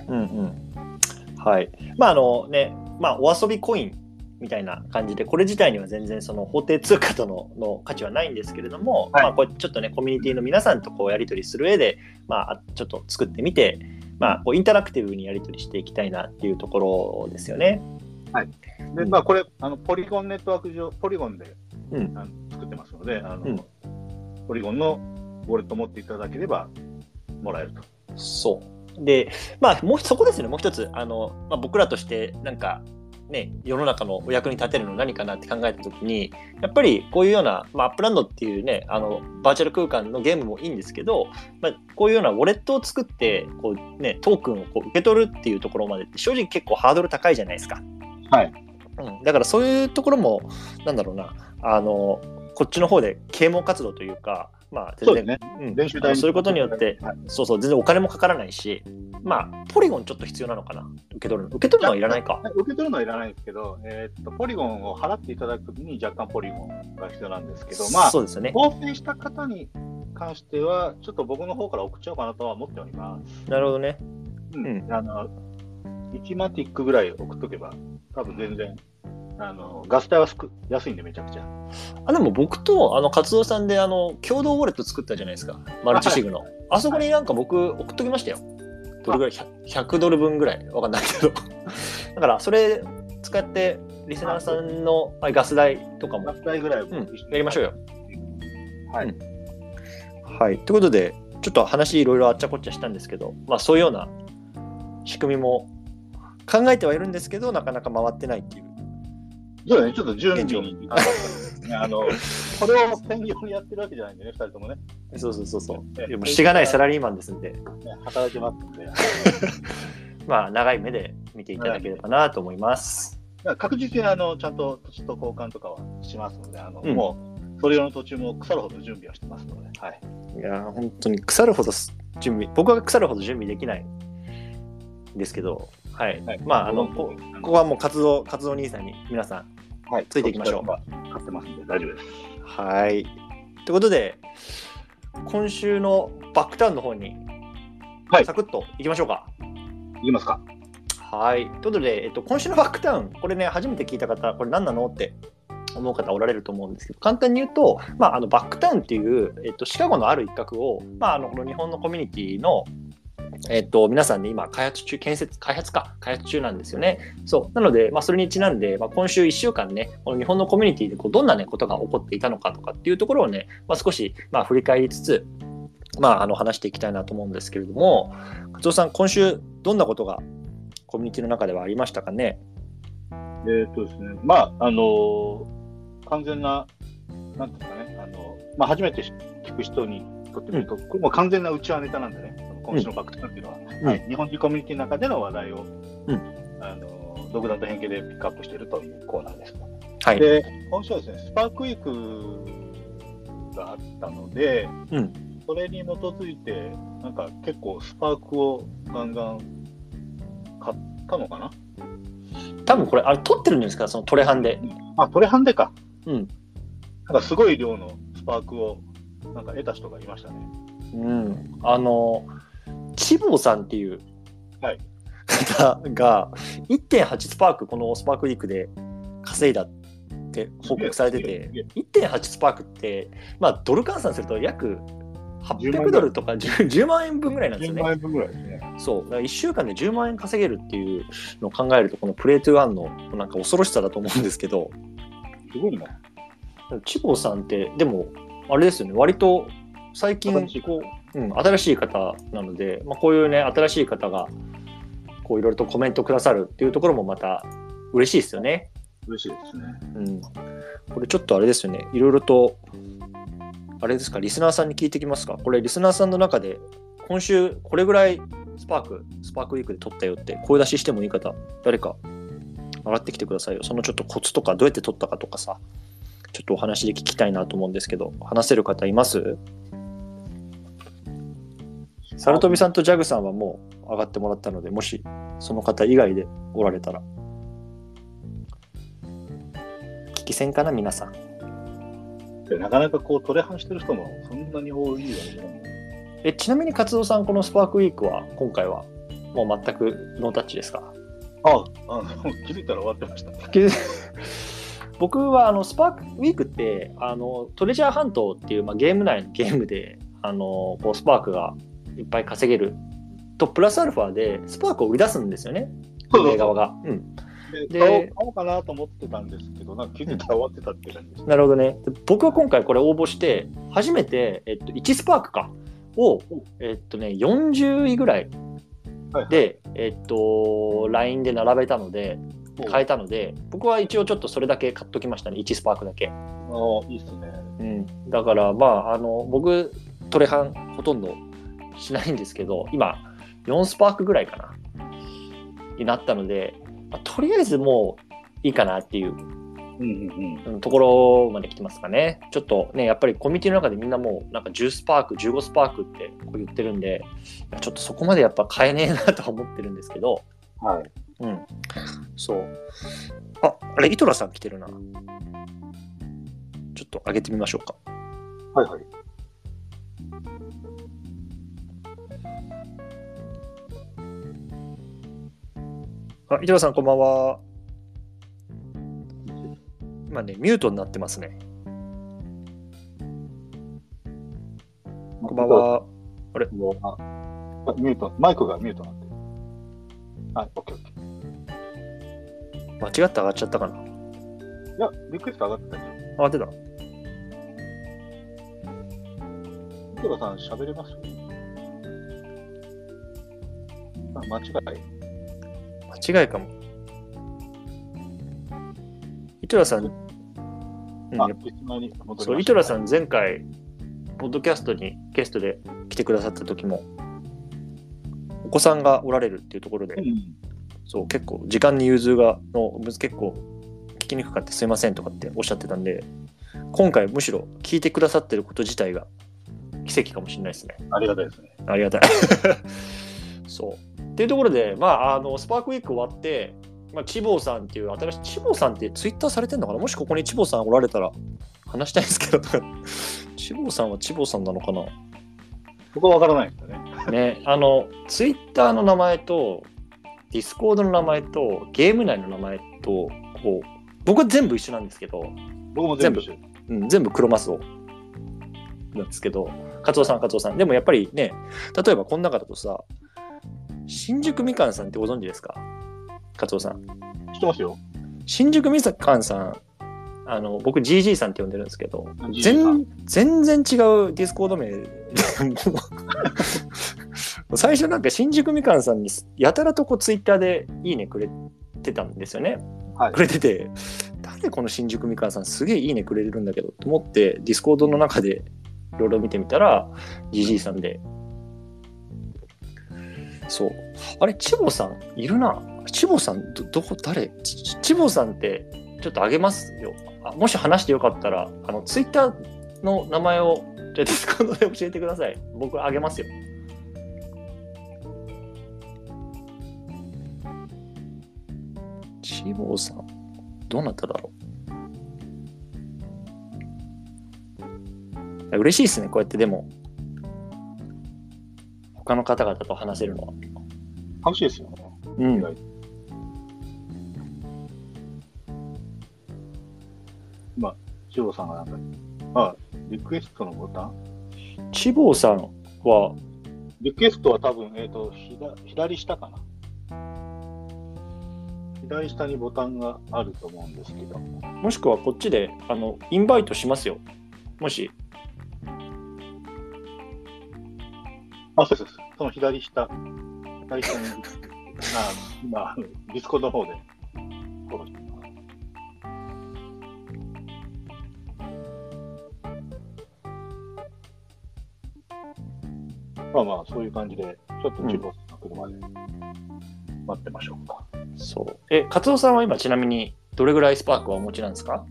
うんうん。はい。まああのね、まあお遊びコインみたいな感じで、これ自体には全然その法定通貨とのの価値はないんですけれども、はいまあこれちょっとね、コミュニティの皆さんとこうやり取りする上で、まあちょっと作ってみて、まあこうインタラクティブにやり取りしていきたいなっていうところですよね。で、まあ、これ、あのポリゴンネットワーク上、ポリゴンで、うんあの作ってますので、あのうんポリゴンのウォレット持っていただければもらえると。そう。で、まあ、もうそこですね、もう一つ、あのまあ、僕らとして、なんか、ね、世の中のお役に立てるの何かなって考えた時にやっぱりこういうような、まあ、アップランドっていうねあのバーチャル空間のゲームもいいんですけど、まあ、こういうようなウォレットを作ってこう、ね、トークンをこう受け取るっていうところまでって正直結構ハードル高いじゃないですか。はいうん、だからそういうところもなんだろうなあのこっちの方で啓蒙活動というか、まあ、そうですね。うん練習台にそういうことによって、はいそうそう、全然お金もかからないし、まあ、ポリゴンちょっと必要なのかな、受け取るの。受け取るのはいらないか。受け取るのはいらないんですけど、えーっと、ポリゴンを払っていただくときに若干ポリゴンが必要なんですけど、まあ、そうですよね。当選した方に関しては、ちょっと僕の方から送っちゃおうかなとは思っております。なるほどね。うん。あの、1マティックぐらい送っとけば、多分全然、あの、ガス代はすく安いんでめちゃくちゃ。あでも僕とあの活動さんであの共同ウォレット作ったじゃないですか、マルチシグの。あそこになんか僕送っときましたよ。どれぐらい？100, 100ドル分ぐらいわかんないけど。だからそれ使ってリスナーさんのあガス代とかもガ。ス代ぐらいをうんやりましょうよ。はい。うんはい。ということで、ちょっと話いろいろあっちゃこっちゃしたんですけど、まあそういうような仕組みも考えてはいるんですけど、なかなか回ってないっていう。そうだね、ちょっと準備に。あの、これを専業にやってるわけじゃないんでね、二人ともね。そうそうそうそう。ええでもしがないサラリーマンですんで、ね働いてますんで。まあ長い目で見ていただければなと思います。確実にあのちゃんと土地と交換とかはしますので、あのうんもうそれ用の途中も腐るほど準備はしてますので、はい、いやー、本当に腐るほどす準備、僕は腐るほど準備できないんですけど、はい。はいまあ、あの、こここはもう活動、活動兄さんに皆さん、はい、ついていきましょう買ってますんで大丈夫です。はい。ということで、今週のバックタウンの方に、はいサクッといきましょうか。いきますか。はい。ということで、えっと、今週のバックタウン、これね、初めて聞いた方、これ何なのって思う方おられると思うんですけど、簡単に言うと、まあ、あのバックタウンっていう、えっと、シカゴのある一角を、まあ、あのこの日本のコミュニティの、えっと、皆さんで今、開発中、建設、開発か、開発中なんですよね。そう。なので、まあ、それにちなんで、まあ、今週1週間ね、この日本のコミュニティでこうどんな、ね、ことが起こっていたのかとかっていうところをね、まあ、少し、まあ、振り返りつつ、まあ、あの話していきたいなと思うんですけれども、勝夫さん、今週、どんなことがコミュニティの中ではありましたかね？えーっとですね、まあ、あのー完全な、なんていうかね、あのまあ、初めて聞く人にとってみると、これもう完全なうちわネタなんでね、今週のバックタウンっていうのは、うんはい、日本人コミュニティの中での話題を、うんあのー独断と偏見でピックアップしているというコーナーです。はい。で、今週はですね、スパークウィークがあったので、うんそれに基づいて、なんか結構スパークをガンガン買ったのかな？多分これ、あれ、撮ってるんですか？そのトレハンで。あ、トレハンデか。うん。なんかすごい量のスパークをなんか得た人がいましたね。うん。あの、チボーさんっていうはい方が、1.8スパーク、このスパークウィークで稼いだって報告されててすげえ、1.8スパークって、まあ、ドル換算すると約800ドルとか 10, 10万円分ぐらいなんですよね。円分ぐらいですね。そう。だから1週間で10万円稼げるっていうのを考えると、このプレイトゥーワンのなんか恐ろしさだと思うんですけど、すごいな。チボーさんって、でも、あれですよね、割と最近こう、うん、新しい方なので、まあ、こういうね、新しい方が、こういろいろとコメントくださるっていうところもまた嬉しいですよね。嬉しいですね。うん。これちょっとあれですよね、いろいろと、あれですか、リスナーさんに聞いてきますか？これ、リスナーさんの中で、今週これぐらいスパーク、スパークウィークで撮ったよって声出ししてもいい方、誰か上がってきてくださいよ。そのちょっとコツとか、どうやって撮ったかとかさ、ちょっとお話で聞きたいなと思うんですけど、話せる方います？サルトビさんとジャグさんはもう上がってもらったので、もしその方以外でおられたら、聞き戦かな、皆さん。でなかなかこうトレハンしてる人もそんなに多いよね。えちなみに活動さん、このスパークウィークは今回はもう全くノータッチですか？あ、あの気づいたら終わってました。僕はあのスパークウィークってあのトレジャーハントっていう、まあ、ゲーム内のゲームであのこうスパークがいっぱい稼げるとプラスアルファでスパークを売り出すんですよね運営側が。うん、でで買おうかなと思ってたんですけど、なんか気づいたら終わってたって感じです。なるほどね。で僕は今回これ応募して初めて、えっと、1スパークかを、えっとね、40位ぐらいはいはいで、えっと、LINE で並べたので、変えたので、僕は一応ちょっとそれだけ買っときましたね、1スパークだけ。ああ、いいっすね。うん、だからまああの僕トレハンほとんどしないんですけど今4スパークぐらいかなになったので、まあとりあえずもういいかなっていううんうんうん。うんところまで来てますかねちょっとねやっぱりコミュニティの中でみんなもうなんか10スパーク15スパークってこう言ってるんでちょっとそこまでやっぱ変えねえなとは思ってるんですけどはい。うんそうああれイトラさん来てるなちょっと上げてみましょうかはいはい。あ、伊藤さん、こんばんは。今ね、ミュートになってますね。こんばんは。もうああミュート、マイクがミュートになってる。はい、オッケーオッケ間違って上がっちゃったかな？ー。いや、リクエスト上がってたよ。上がってた？井戸田さん、喋れます？あ、間違い。間違いかも。伊藤さん。そう、伊藤さん、前回、ポッドキャストにゲストで来てくださった時も、お子さんがおられるっていうところでう、ん。そう、結構、時間に融通が、の結構、聞きにくかってすいませんとかっておっしゃってたんで、今回むしろ聞いてくださってること自体が奇跡かもしれないですね。ありがたいですね。ありがたい。そう。っていうところで、まあ、あの、スパークウィーク終わって、まあ、チボーさんっていう新しい、チボーさんってツイッターされてんのかな？もしここにチボーさんおられたら話したいんですけど、チボーさんはチボーさんなのかな？そこはわからないですよね。ね、あの、ツイッターの名前と、ディスコードの名前と、ゲーム内の名前と、こう、僕は全部一緒なんですけど、僕も全部一緒うん、全部黒マスオなんですけど、カツオさん、カツオさん。でもやっぱりね、例えばこの中だとさ、新宿みかんさんってご存知ですか？カツオさん。知ってますよ。新宿みかんさん、あの、僕 GG さんって呼んでるんですけど、全全然違うディスコード名 最初なんか新宿みかんさんにやたらとこうツイッターでいいねくれてたんですよね。はいくれてて、誰この新宿みかんさんすげえいいねくれるんだけどと思ってディスコードの中でいろいろ見てみたら GG さんでそう。あれチボさんいるな。チボさんどどこ誰？チチボさんってちょっとあげますよ。あもし話してよかったらあのツイッターの名前をじゃあディスコードで教えてください。僕あげますよ。チボさんどうなっただろう？嬉しいですねこうやってでも。他の方々と話せるのは。楽しいですよね。うん。今、千代さんがなんか、あ、リクエストのボタン？チボーさんは？リクエストは多分、えっ、と、左左下かな。左下にボタンがあると思うんですけど。もしくはこっちであのインバイトしますよ。もしあ、そうです。その左下。左下に、あ今、ディスコードの方でフォローしてます。まあまあ、そういう感じで、ちょっとチボさんが来るまで待ってましょうか。そうえカツオさんは今ちなみにどれぐらいスパークはお持ちなんですか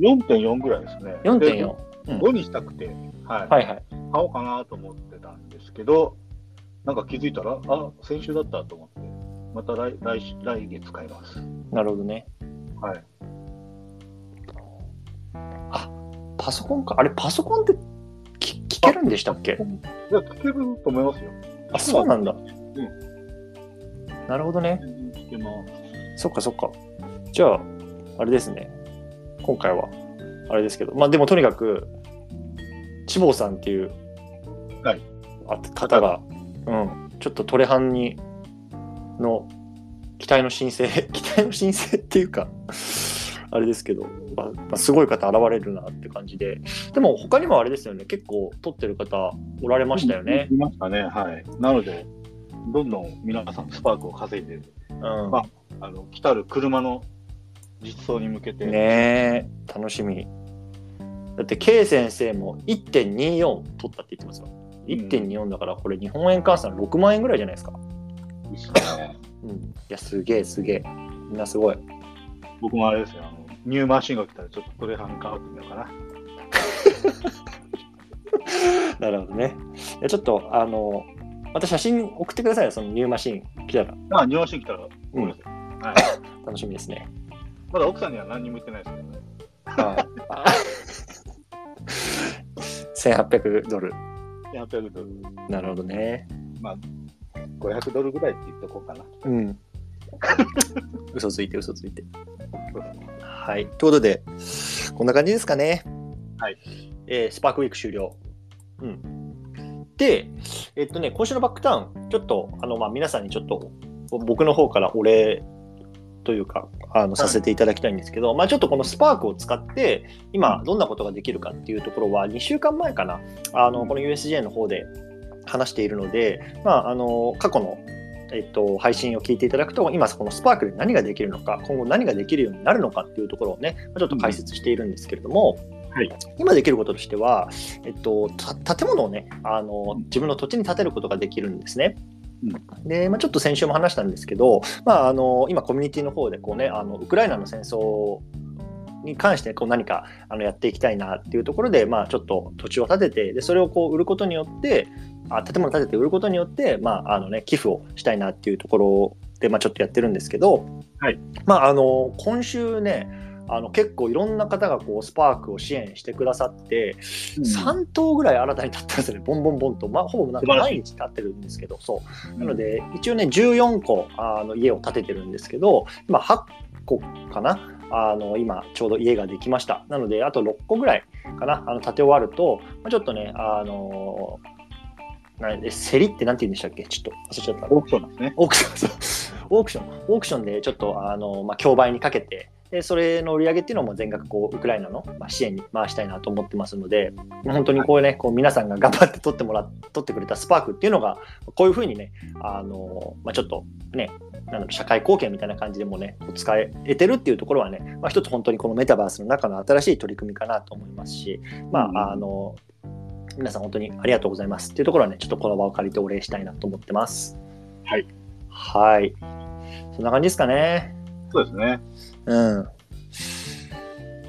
？4.4ぐらいですね。4.4でうん5にしたくて、はい。はいはい買おうかなと思ってたんですけど、なんか気づいたら、あ、先週だったと思って、また来来し来月買います。なるほどねはい。パソコンかあれパソコンって聞聞けるんでしたっけ？いや、聞けると思いますよ。あそうなんだうん。なるほどね全然聞けます。そっかそっかじゃああれですね今回はあれですけどまあでもとにかくチボーさんっていう、はい。あ方が、うん、ちょっとトレハンにの期待の申請 期待の申請っていうかあれですけど、まあまあ、すごい方現れるなって感じで。でも他にもあれですよね。結構撮ってる方おられましたよね、いましたね、はい。なので、どんどん皆さんスパークを稼いで、うん。まあの来たる車の実装に向けて、ねえ、楽しみ。だって K 先生も1.24取ったって言ってますよ。1.24だからこれ日本円換算6万円ぐらいじゃないですか。いいっすねうん。いや、すげえすげえ。みんなすごい。僕もあれですよ、あのニューマシンが来たらちょっとトレハン買ってみようかな。なるほどね。いやちょっと、あの、また写真送ってくださいよ、そのニューマシン来たら。あ、ニューマシン来たら、うんはい。楽しみですね。まだ奥さんには何にも言ってないですけどね。はい。1800 ドル。800ドル、なるほどね。500ドルぐらいって言っとこうかな。うん。嘘ついて、嘘ついて。はい。ということで、こんな感じですかね。はい。えースパークウィーク終了。うん。で、えっとね、今週のバックタウン、ちょっと、あの、まあ、皆さんにちょっと、僕の方からお礼というか、あの、させていただきたいんですけど、まあ、ちょっとこのスパークを使って、今、どんなことができるかっていうところは、2週間前かな、あの、この USJ の方で話しているので、まあ、あの、過去のえっと、配信を聞いていただくと、今、このスパークで何ができるのか、今後何ができるようになるのかっていうところをね、ちょっと解説しているんですけれども、はい。今できることとしては、えっと、た建物をねあの、自分の土地に建てることができるんですね。でまあ、ちょっと先週も話したんですけど、まあ、あの今、コミュニティの方でこう、ね、あのウクライナの戦争に関してこう何かあのやっていきたいなっていうところで、まあ、ちょっと土地を建ててでそれをこう売ることによってあ建物を建てて売ることによって、まああのね、寄付をしたいなっていうところで、まあ、ちょっとやってるんですけど、はい。まあ、あの今週ねあの結構いろんな方がこうスパークを支援してくださって、3棟ぐらい新たに建ったんですよね。ボンボンボンと、まあ、ほぼなんか毎日建ってるんですけどそう。なので一応ね14個あの家を建ててるんですけど今8個かな？あの今ちょうど家ができました。なのであと6個ぐらいかな？あの建て終わると、まあ、ちょっとねあのなんで競りってなんて言うんでしたっけ？ちょっと忘れちゃった。オークションですね。オークションオークション。オークションでちょっとあの、まあ、競売にかけてでそれの売り上げっていうのも全額こうウクライナの、まあ、支援に回したいなと思ってますので本当にこうねこう皆さんが 頑張って取ってもら取ってくれたスパークっていうのがこういうふうにねあの、まあ、ちょっとねなんだろう社会貢献みたいな感じでもね使えてるっていうところはね、まあ、一つ本当にこのメタバースの中の新しい取り組みかなと思いますしまああの皆さん本当にありがとうございますっていうところはねちょっとこの場を借りてお礼したいなと思ってます。はい。はい。そんな感じですかね。そうですね。うん。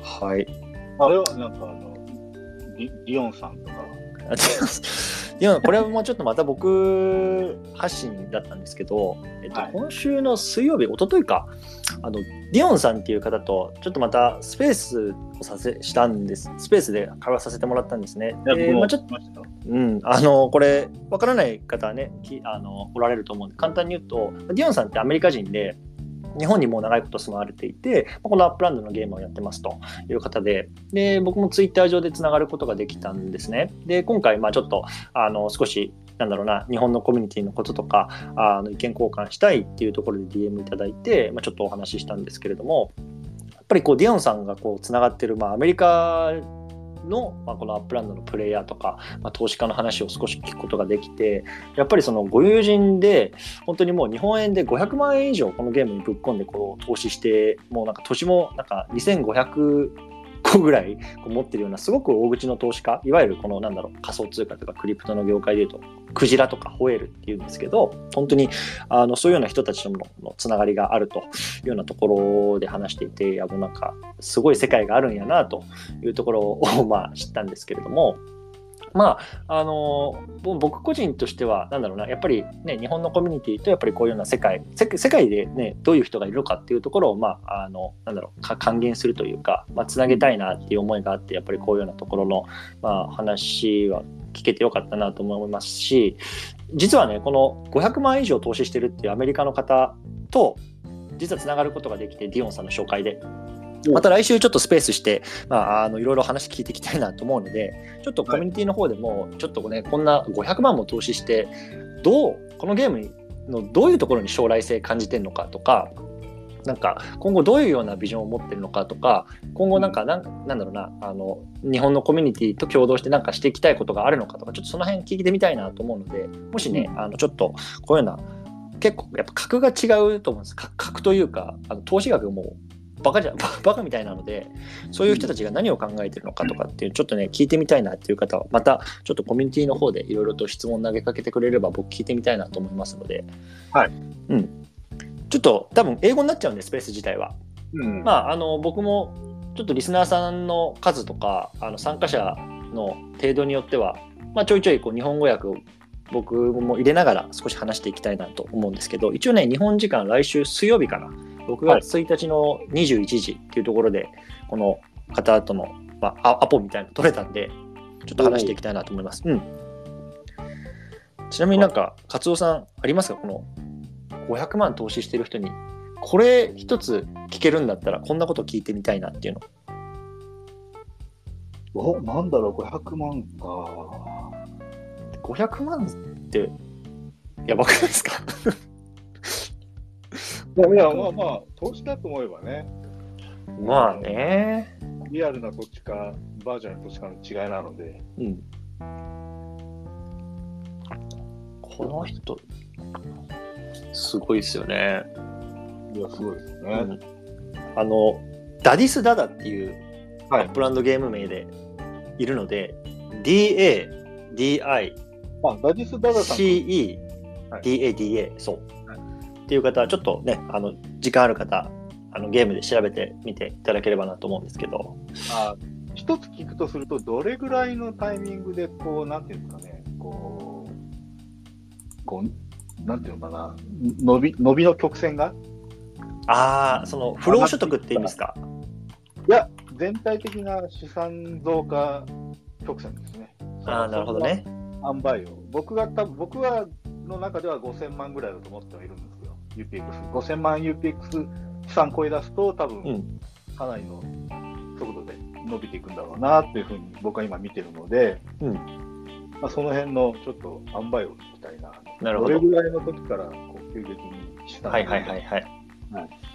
はい。あれはなんかあの、リリオンさんとか、あ違います。いやこれはもうちょっとまた僕発信だったんですけど、えっとはい。今週の水曜日、一昨日か、あのディオンさんっていう方と、ちょっとまたスペースをさせしたんです、スペースで会話させてもらったんですね。でまあ、ちょっとうん、あのこれ、わからない方はねきあのおられると思うんで、簡単に言うと、ディオンさんってアメリカ人で、日本にもう長いこと住まわれていて、このアップランドのゲームをやってますという方で、で僕もツイッター上でつながることができたんですね。で、今回、まあちょっとあの少し、なんだろうな、日本のコミュニティのこととか、あの意見交換したいっていうところで DM いただいて、まあ、ちょっとお話ししたんですけれども、やっぱりこうディオンさんがこうつながってる、まあ、アメリカの、まあ、このアップランドのプレイヤーとか、まあ、投資家の話を少し聞くことができてやっぱりそのご友人で本当にもう日本円で500万円以上このゲームにぶっ込んでこう投資してもうなんか年もなんか2500個ぐらいこう持ってるようなすごく大口の投資家いわゆるこのなんだろう仮想通貨とかクリプトの業界でいうとクジラとかホエールっていうんですけど本当にあのそういうような人たちとのつながりがあるというようなところで話していていやもうなんかすごい世界があるんやなというところを まあ知ったんですけれども。まあ、あの僕個人としては、なんだろうな、やっぱりね、日本のコミュニティとやっぱりこういうような世界、世界でね、どういう人がいるのかっていうところを、まあ、あの、なんだろう、還元するというか、まあ、つなげたいなっていう思いがあって、やっぱりこういうようなところの、まあ、話は聞けてよかったなと思いますし、実はね、この500万以上投資してるっていうアメリカの方と、実はつながることができて、ディオンさんの紹介で。また来週ちょっとスペースして、まあ、あのいろいろ話聞いていきたいなと思うので、ちょっとコミュニティの方でも、ちょっとね、こんな500万も投資して、どう、このゲームのどういうところに将来性感じてるのかとか、なんか今後どういうようなビジョンを持ってるのかとか、今後なんかなんなんだろうなあの、日本のコミュニティと共同してなんかしていきたいことがあるのかとか、ちょっとその辺聞いてみたいなと思うので、もしね、あのちょっとこういうような結構やっぱ格が違うと思うんです。格格というかあの投資額もバカじゃバ バカみたいなのでそういう人たちが何を考えてるのかとかっていうちょっとね聞いてみたいなっていう方はまたちょっとコミュニティの方でいろいろと質問投げかけてくれれば僕聞いてみたいなと思いますので、はいうん、ちょっと多分英語になっちゃうんでスペース自体は。うん。まあ、あの僕もちょっとリスナーさんの数とかあの参加者の程度によっては、まあ、ちょいちょいこう日本語訳を僕も入れながら少し話していきたいなと思うんですけど一応ね日本時間来週水曜日から6月1日の21時っていうところで、この方との、まあ、アアポみたいなの取れたんでちょっと話していきたいなと思います。うん、ちなみになんか勝夫さんありますか？この500万投資してる人に。これ一つ聞けるんだったらこんなこと聞いてみたいなっていうの。おなんだろう、500万か。500万ってやばくないですか？いやいや、まあまあ、投資だと思えばね、まあね。リアルな土地か、バーチャルな土地かの違いなので、うん。この人すごいですよね、いや、すごいですね。うん。あのダディスダダっていうアはい。ップランドゲーム名でいるので、DADICE まあ、ダディス・ダダさんと、DADA そう、っていう方ちょっとねあの時間ある方あのゲームで調べてみていただければなと思うんですけど。あ一つ聞くとすると、どれぐらいのタイミングで、こう、なんていうんですかね、こう、こう、なんていうのかな、伸び、伸びの曲線が？ああその不労所得って意味ですか？いや、全体的な資産増加曲線ですね。ああなるほどね塩梅を。僕が多分僕はの中では5000万ぐらいだと思ってはいるんですよ。UPX。5000万 UPX 資産超え出すと、多分うんかなりの速度で伸びていくんだろうなっていうふうに僕は今見てるので、うんまあ、その辺のちょっと塩梅を聞きたいな。なるほどどれぐらいの時からこう急激に資産はいはいはいはい、はい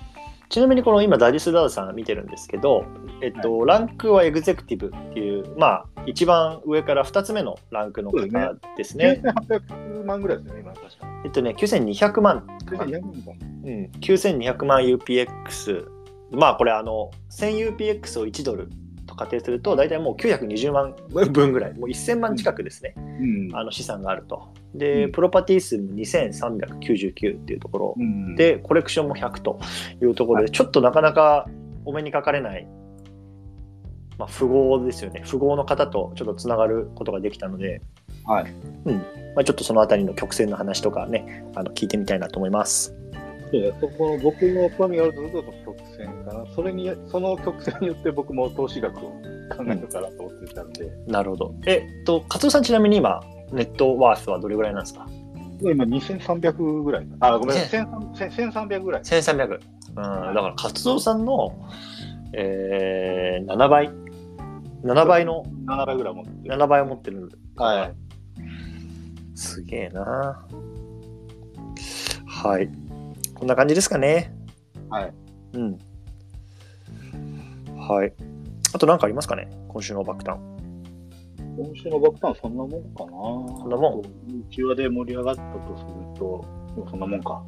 ちなみにこの今ダディス・ダダさん見てるんですけど、えっと、ランクはエグゼクティブっていうまあ一番上から2つ目のランクの方ですね。9800万ぐらいですよね、今確か。えっとね9200万。に。9200万。か。うん、9200万 UPX、まあこれあの、1000UPX を1ドルと仮定すると、大体もう920万分ぐらい、もう1000万近くですね、うん。あの資産があると。で、うん。プロパティ数も2399っていうところ。うん。で、コレクションも100というところで、ちょっとなかなかお目にかかれない、まあ、富豪ですよね、富豪の方とちょっとつながることができたので、はい。うん。まあ、ちょっとそのあたりの曲線の話とかね、あの聞いてみたいなと思います。そうだそこの僕の興味があるとすると曲線かな。それに、その曲線によって僕も投資額を考えるかなと思ってたんで、なるほど。えっと、勝夫さんちなみに今、ネットワースはどれぐらいなんですか？今2300ぐらい。あ、ごめんなさい。1300 1300ぐらい。?1300。うん、だから勝夫さんの、えー、7倍 ?7 倍の、7倍ぐらい持ってる。7倍を持ってる。はい。すげえな。はい。こんな感じですかね。はい。うん。はい。あと何かありますかね？今週の爆弾。今週の爆弾そんなもんかな。そんなもん？内輪で盛り上がったとすると、そんなもんか。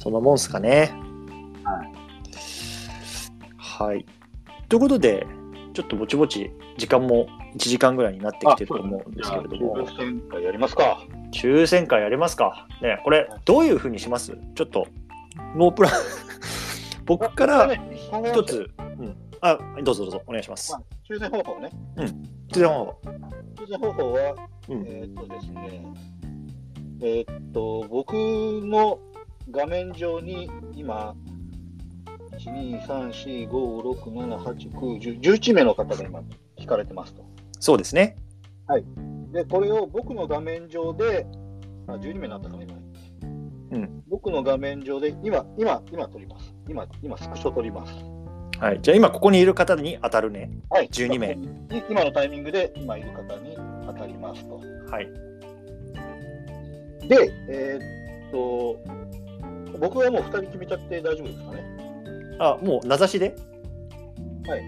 そんなもんすかね。はい。はい。ということで、ちょっとぼちぼち時間も1時間ぐらいになってきてると思うんですけれども、抽選会やりますか。抽選会やりますか。ね、これ、どういうふうにします？ちょっと、ノープラン、僕から一つ、うん、あ、どうぞどうぞ、お願いします。ま。あ、抽選方法ね。抽選方法。抽選方法は、うん。えーっとですね、えーっと、僕の画面上に今、1、2、3、4、5、6、7、8、9、10、11名の方が今、聞かれてますと。そうですね。で、これを僕の画面上で、あ、12名になったかな、今。うん。僕の画面上で、今、今、今撮ります。今、今、スクショ撮ります。はい。じゃあ今ここにいる方に当たるね。はい。12名い今のタイミングで、今いる方に当たりますと。はい。で、えーっと、僕はもう2人決めちゃって大丈夫ですかね。あ、もう名指しで？はい。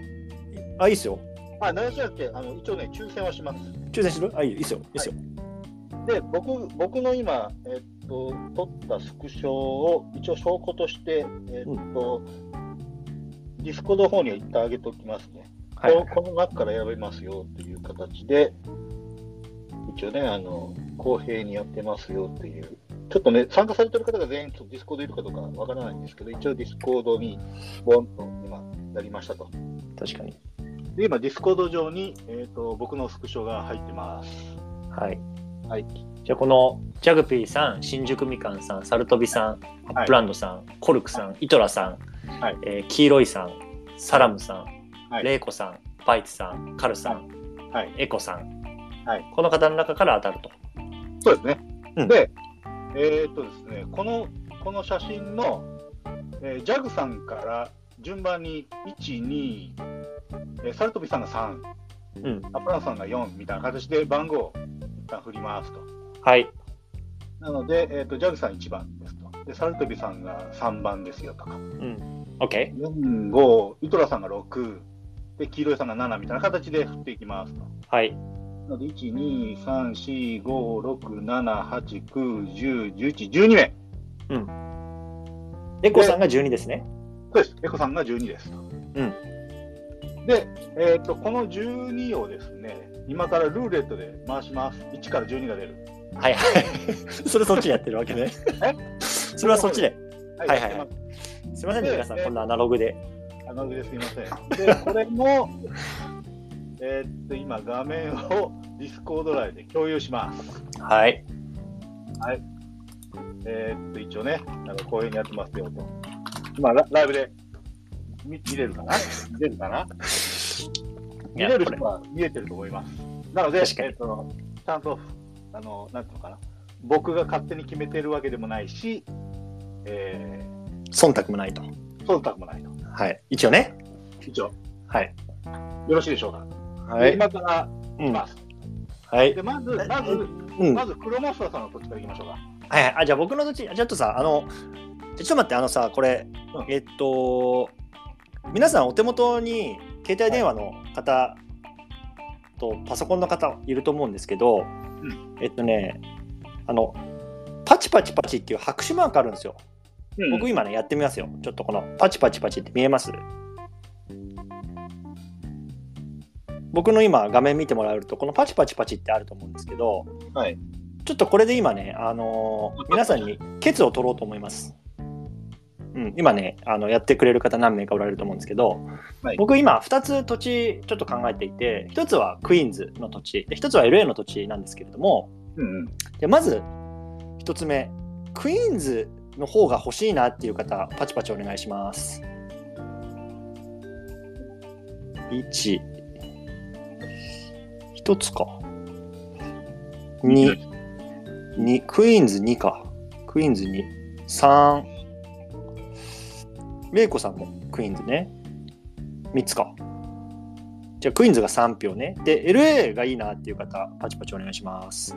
あ、いいっすよ。あ、何じゃなくて、あの一応ね、抽選はします。抽選するあ、いいよいいっすよ。いいっすよ。で、僕僕の今、えーっと、撮ったスクショを一応証拠として、えっと、ディスコードの方には一旦上げておきますね。はいここの中から選べますよという形で、一応ね、あの、公平にやってますよという、ちょっとね、参加されてる方が全員ちょっと Discord いるかどうかわからないんですけど、一応 Discord にボンと今やりましたと。確かに。で、今 Discord 上に、えっと僕のスクショが入ってます。はい。はい。じゃあこのジャグピーさん、新宿みかんさん、サルトビさん、アップランドさん、コルクさん、イトラさん、はいえー黄色いさん、サラムさん、はいレイコさん、バイツさん、カルさん、はい。エコさん、はいこの方の中から当たると。そうですね。うんで、えーっとですね、このこの写真の、えージャグさんから順番に1、2、えーサルトビさんが3、うん。アプランさんが4みたいな形で番号を一旦振りますと。はい。なので、えーっとジャグさん1番ですと。で、サルトビさんが3番ですよとか。うん。OK? 4、5、イトラさんが6、で、黄色いさんが7みたいな形で振っていきますと。はい。なので、1、2、3、4、5、6、7、8、9、10、11、12名。エコさんが12ですね。そうです。エコさんが12ですと。うんで、えっ、と、この12をですね、今からルーレットで回します。1から12が出る。はいはい。それそっちでやってるわけね。それはそっちで。ははいはいはいすすいませんね、皆さん、でこんなアナログで。アナログですみません。で、これも、えっと、今、画面を Discord 内で共有します。はい。えっと、一応ね、あの公平にやってますよと。今、ラライブで見見れるかな？見れるかな？見れる人は見えてると思います。なので、えっと、ちゃんと、あの、なんていうのかな、僕が勝手に決めてるわけでもないし、え忖度もないと。ー、忖度もないと。はい。一応ね。一応、はい。よろしいでしょうか？ではい。今からうん。いきます。はいで、。まず、まず、うん。まず、クロモスターさんの土地からいきましょうか。はいはい。あ、じゃあ僕の土地、ちょっとさ、あの、ちょっと待って、あのさ、これ、うんえっと、皆さんお手元に携帯電話の方とパソコンの方いると思うんですけど、えっとね、あの、パチパチパチっていう拍手マークあるんですよ。僕今ね、やってみますよ。ちょっとこのパチパチパチって見えます？僕の今画面見てもらえると、このパチパチパチってあると思うんですけど、はい。ちょっとこれで今ね、あのー皆さんにケツを取ろうと思います。うん、今ねあの、やってくれる方何名かおられると思うんですけど、はい僕今2つ土地ちょっと考えていて、1つはクイーンズの土地、で1つは LA の土地なんですけれども、うんうん。でまず1つ目、クイーンズの方が欲しいなっていう方、パチパチお願いします。1、1つか。2、2クイーンズ2か。クイーンズ2。3、レイコさんもクイーンズね。3つか。じゃあクイーンズが3票ね。で、LA がいいなっていう方、パチパチお願いします。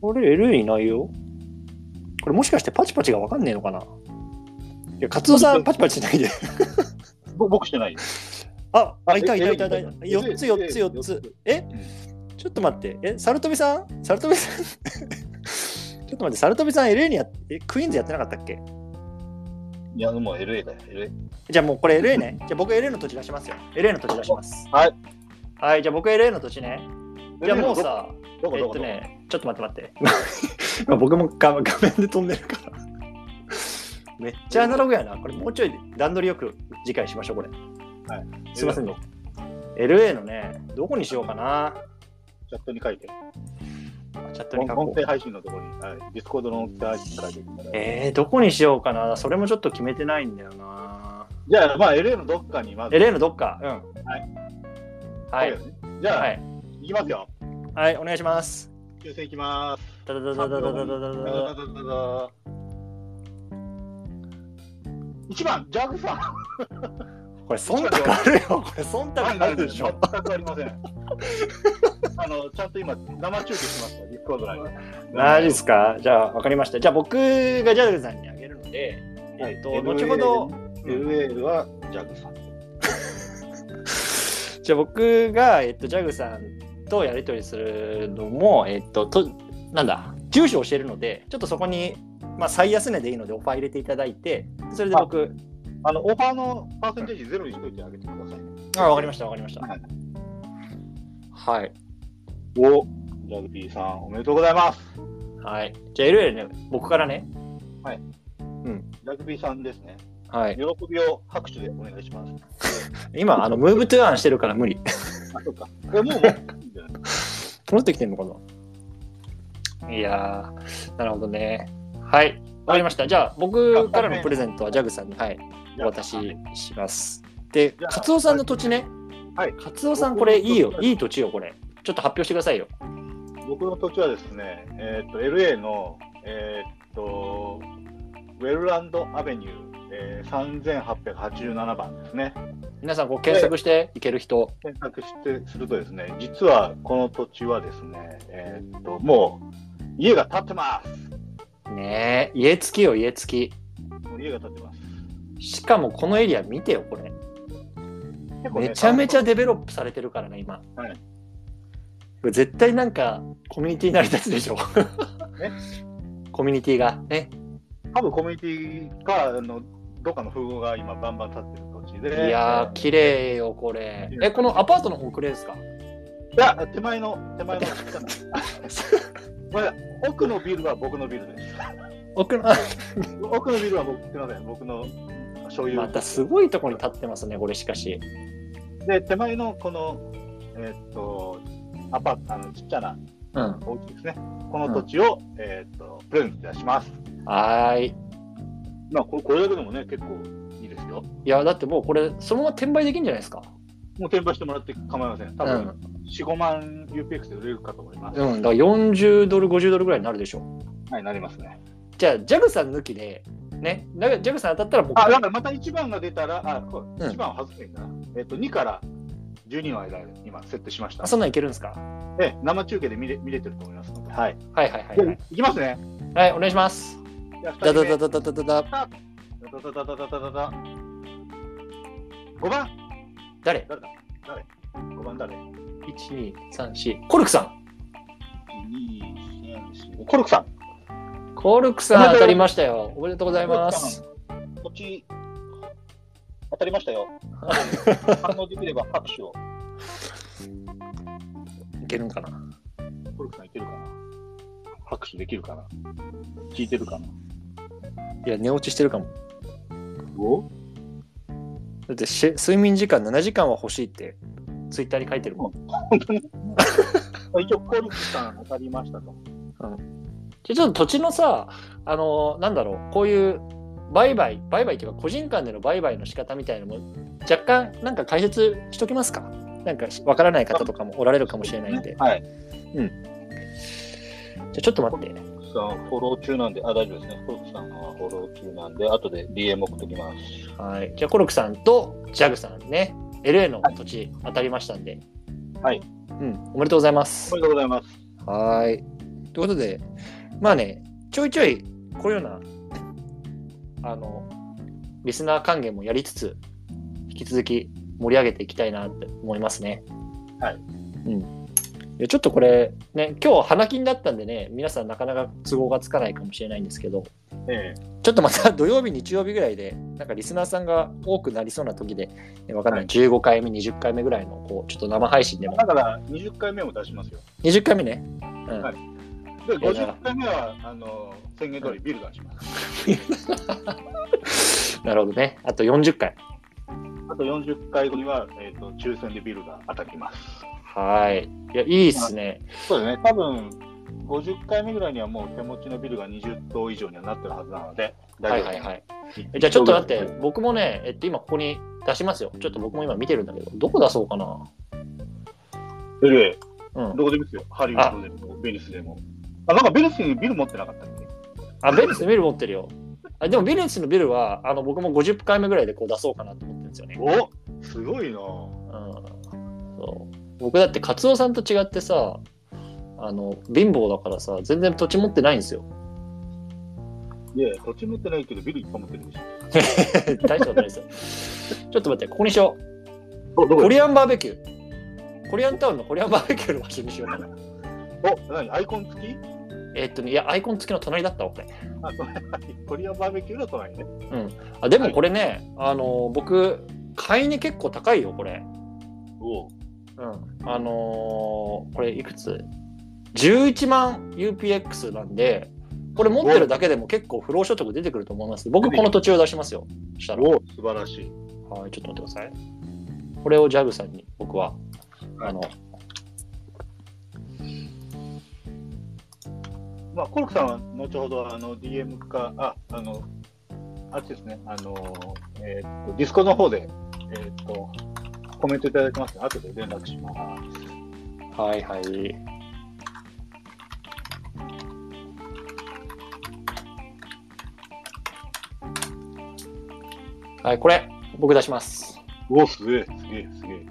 これ LA いないよ。これもしかしてパチパチがわかんねえのかないや、カツオさんパチパチしないで。ぼ僕してないです。あ、あ、いたいたえいたいた。え4つ4つえ4つ。え？ちょっと待って。え、サルトビさん？サルトビさん？ちょっと待って、サルトビさん LA にやっえ、クイーンズやってなかったっけ？いや、もう LA だよ、LA。じゃあもうこれ LA ね。じゃあ僕 LA の土地出しますよ。LA の土地出します。はい。はい、じゃあ僕 LA の土地ね。じゃあもうさ、えっとね、ちょっと待って待って。今 僕も画画面で飛んでるから。めっちゃアナログやな。これもうちょい段取りよく次回しましょう、これ。はい。すいませんね。LA のね、どこにしようかな。チャットに書いて。チャットに書こう。音声配信のところに、はい、 Discord の音声配信に書いてえー、どこにしようかな。それもちょっと決めてないんだよな。じゃあ、まあ、LA のどっかにまず。LA のどっか。うん。はい。はい。じゃあ、、はいい。きますよ。はい、お願いします。抽選いきます。ダダダダダダダダダダダダダダダ1番、ジャグさん。これ忖度あるよ。これ忖度あるでしょ。全くありません。あの、ちゃんと今、生中継しました、ディスコードライブ。マジですか？じゃあ、わかりました。じゃあ、僕がジャグさんにあげるので、はいえっと、後ほど、LA はジャグさん。じゃあ僕が、えっと、ジャグさんとやり取りするのも、えっと、となんだ、住所を教えるので、ちょっとそこに、まあ、最安値でいいのでオファー入れていただいて、それで僕、あの、オファーのパーセンテージゼロにしといてあげてくださいね。あ、わかりました、わかりました。はいはい。お、ジャグピーさん、おめでとうございます。はい。じゃあ、 LA ね、僕からね、ジャグピーさんですね。はい。喜びを拍手でお願いします。今、あの、 Move to Earn してるから無理。あ、そうか。え、もう、もう、戻ってきてんのかな？いやー、なるほどね。はい。わかりました。じゃあ、僕からのプレゼントはジャグさんに、はい、お渡しします。で、カツオさんの土地ね。はいカツオさん、これいいよ。いい土地よ、これ。ちょっと発表してくださいよ。僕の土地はですね、えーっと、LA の、えーっと、ウェルランドアベニュー、えー、3887番ですね。皆さん、こう検索していける人。検索してするとですね、実はこの土地はですね、えーっと、もう家が建ってます。ねえ、家付きよ、家付もう家が建ってます。き。しかも、このエリア見てよ、これ。めちゃめちゃデベロップされてるからね、今。はいこれ絶対なんか、コミュニティ成り立つでしょ。コミュニティが。ね。多分コミュニティか、あの、どっかの風貌が今バンバン建ってる土地で。いやー、綺麗よ、これ。え、このアパートの方くれですか？いや、手前の、手前のちっちゃな。ごめんなさい奥のビルは僕のビルです。奥の、奥のビルは僕、すみません、僕のまたすごいとこに立ってますね、これしかし。で、手前のこの、えーっと、アパーのちっちゃなうん。お家ですね。この土地を、えーっと、プレゼントいたします。はーい。まあ、ここれだけでもね、結構いいですよ。いや、だってもうこれ、そのまま転売できるんじゃないですか。もう転売してもらって構いません。多分、うん。4、5万 UPX で売れるかと思います。うん、だから40ドル、50ドルぐらいになるでしょ。はい、なりますね。じゃあ、ジャグさん抜きで、ね、だからジャグさん当たったら僕、あ、だからまた1番が出たら、あ、こうん1番は外せばいいんだな。えーっと、2から12の間で今設定しましたあ。そんなんいけるんですか？ええ生中継で見れ見れてると思いますので。はい。はいはいはいではい。いきますね。はい、お願いします。じゃあ、だ2人目。だだだだだだだ。ダダダダダダダダ。5番誰？誰だ？誰 ?5 番誰 ?1、2、3、4。コルクさん。?2、3、4。コルクさん。コルクさん 当たりましたよ。おめでとうございます。土地、当たりましたよ。反応できれば拍手を。いけるんかな？コルクさんいけるかな？拍手できるかな？聞いてるかな？いや、寝落ちしてるかも。お？だってし睡眠時間7時間は欲しいってツイッターに書いてるもん。本当に？一応、コルクさん当たりましたと。じゃあちょっと土地のさ、あのなんだろう、こういう売買、売買っていうか個人間での売買の仕方みたいなのも若干なんか解説しときますか？なんかわからない方とかもおられるかもしれないんで。はい。じゃあちょっと待って。コルクさん、フォロー中なんで、あ、大丈夫ですね。コルクさんはフォロー中なんで、後で DM 送ってきます。はい。じゃあコルクさんとジャグさんね、LA の土地当たりましたんで。はい。うん、おめでとうございますお。めでとうございます。はい。ということで、まあね、ちょいちょいこういうような、あの、リスナー還元もやりつつ、引き続き盛り上げていきたいなって思いますね。はい。うん。いやちょっとこれ、ね、今日花金だったんでね、皆さんなかなか都合がつかないかもしれないんですけど、えちょっとまた 土曜日、日曜日ぐらいで、なんかリスナーさんが多くなりそうな時で、ねわかんない、はい15回目、20回目ぐらいの、こう、ちょっと生配信でえも、だから、20回目も出しますよ。20回目ね。うん。はいで、いやじゃあ50回目は、あの、宣言通りビル出します。なるほどね。あと40回。あと40回後には、えっ、と、抽選でビルが当たります。はい。いや、いいっすね。そうですね。多分、50回目ぐらいにはもう手持ちのビルが20棟以上にはなってるはずなので、はいはいはい。えじゃあちょっと待って、僕もね、えっと、今ここに出しますよ。ちょっと僕も今見てるんだけど、どこ出そうかな。ええうん。どこでもいいですよ。ハリウッドでも、ベニスでも。あ、なんかベニスにビル持ってなかったっけ？あ、ベニスのビル持ってるよ。あでも、ベニスのビルは、あの、僕も50回目ぐらいでこう出そうかなと思ってるんですよね。おすごいなうん。そう。僕だって、カツオさんと違ってさ、あの、貧乏だからさ、全然土地持ってないんですよ。いや、土地持ってないけど、ビルいっぱい持ってるでし 大したことないですよ。ちょっと待って、ここにしよう。コリアンバーベキュー。コリアンタウンのコリアンバーベキューの場所にしようかな。お、何？アイコン付き？えっとね、いや、アイコン付きの隣だったわ、これ。あ、そうコリアンバーベキューの隣ね。あでもこれね、あの僕、買いに結構高いよ、これ。おううん。あのーこれいくつ ?11 万 UPX なんで、これ持ってるだけでも結構不労所得出てくると思います。僕、この土地を出しますよ。したら。おう素晴らしい。はい、ちょっと待ってください。これをジャグさんに僕は、あの、まあ、コルクさんは後ほどあの DM か、あ、あの、あっちですね、あの、えーっと、ディスコの方で、えーっと、コメントいただきますので、後で連絡します。はいはい。はい、これ、僕出します。おすげえ、すげえ、すげえ。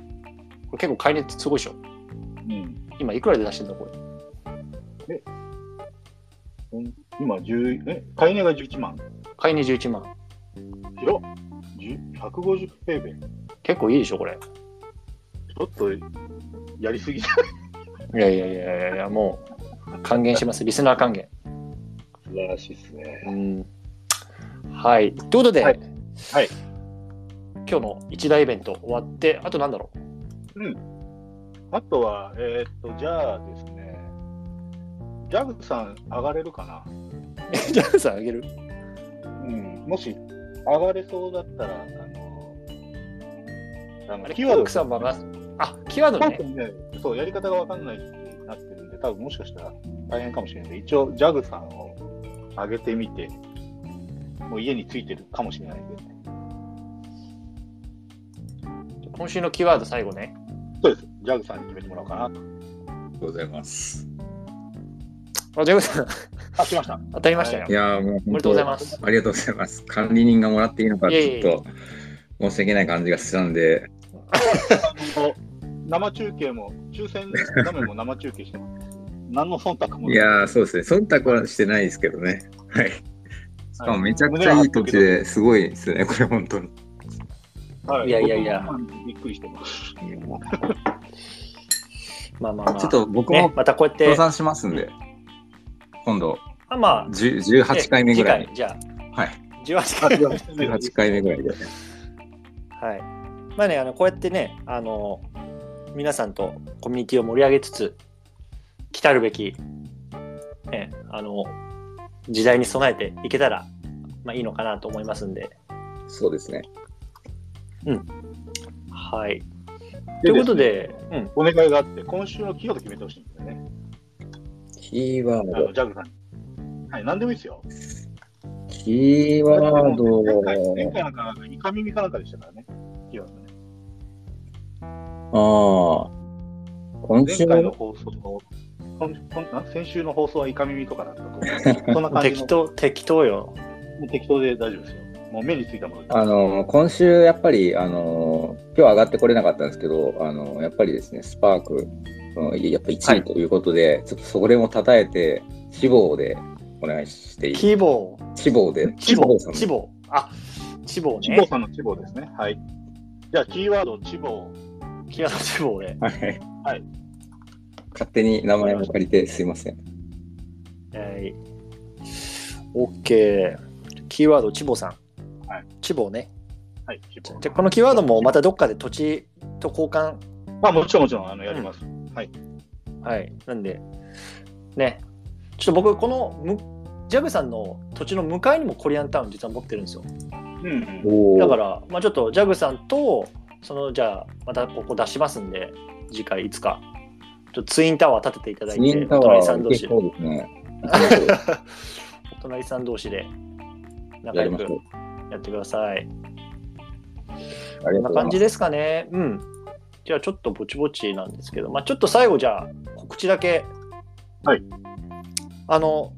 これ結構買い値すごいでしょ。うん。今、いくらで出してんだ、これ。うん今、10、え、買い値が11万。買い値11万。広っ10 150平米。結構いいでしょ、これ。ちょっと、やりすぎじゃい？やいやいやいやいや、もう、還元します。リスナー還元。素晴らしいですね。うん。はい。ということで、はいはい今日の一大イベント終わって、あとなんだろあとは、えーっと、じゃあですね、ジャグさん上がれるかな？う。ジャグさんあげる？うん。もし、上がれそうだったら、あの、あのキーワードキーワードさんはが、あ、キーワードね。ね、そう、やり方がわかんないってなってるんで、多分もしかしたら大変かもしれないんで、一応、ジャグさんを上げてみて、もう家についてるかもしれないんで、今週のキーワード最後ね。そうです。ジャグさんに決めてもらおうかなと。ありがとうございます。あ、ジャグさん、あ、来ました。当たりましたよい。やーもうおめでとうございます。ありがとうございます。管理人がもらっていいのかちょっと申し訳ない感じがしたんで、生中継も、抽選画面も生中継してます。何の忖度もないいやーそうですね。忖度はしてないですけどね。はい。しかもめちゃくちゃいい土地ですごいですね、これ本当に。はいやいやいやびっくりしてます。まあまあまあ。ちょっと僕ねも、またこうやって協、賛しますんで、今度あまあ、10 18回目ぐらい次。回じゃはい。あ、18回目。18回目ぐらいで。はい。まあね、あのこうやってね、あの、皆さんとコミュニティを盛り上げつつ、来たるべき、ね、あの、時代に備えていけたら、まあいいのかなと思いますんで、そうですね。はい。ということで、うん、お願いがあって、今週のキーワード決めてほしいんですよね。キーワーあのジャグさんに。はい、何でもいいですよ。キーワード前回、前回なんか、イカ耳かなんかでしたからね。キーワードね。ああ。今週前回の放送の、今今先週の放送はイカ耳とかだったと思う そんな感じの、適当、適当よ。もう適当で大丈夫ですよ。もう目についたもので。あの、今週やっぱり、あの、今日上がってこれなかったんですけど、あの、やっぱりですね、スパーク、うんやっぱ1位ということで、ちょっとそれも称えて、志望でお願いしていい？キーボー、志望で、チボさんチボあ、チボチボね。さんのチボですね。はい。じゃあ、キーワード、チボ。キーワードチボで。はい。はい。勝手に名前を借りてすいません。はい。OK。キーワード、チボさん。はい。チボね。はい。じゃあこのキーワードもまたどっかで土地と交換、まあ、もちろん、もちろん、あの、やります。はい。はい、なんで、ね、ちょっと僕、このむジャグさんの土地の向かいにもコリアンタウン実は持ってるんですよ。うん、だから、まあ、ちょっとジャグさんと、そのじゃあ、またここ出しますんで、次回いつか、ちょっとツインタワー立てていただいて、ツインタお隣ワさん同士そ、うですね。お隣さん同士で仲良くやってください。ありこんながとうございます。感じですかね。うん。じゃあちょっとぼちぼちなんですけど、まあ、ちょっと最後じゃあ告知だけ。はい。あの、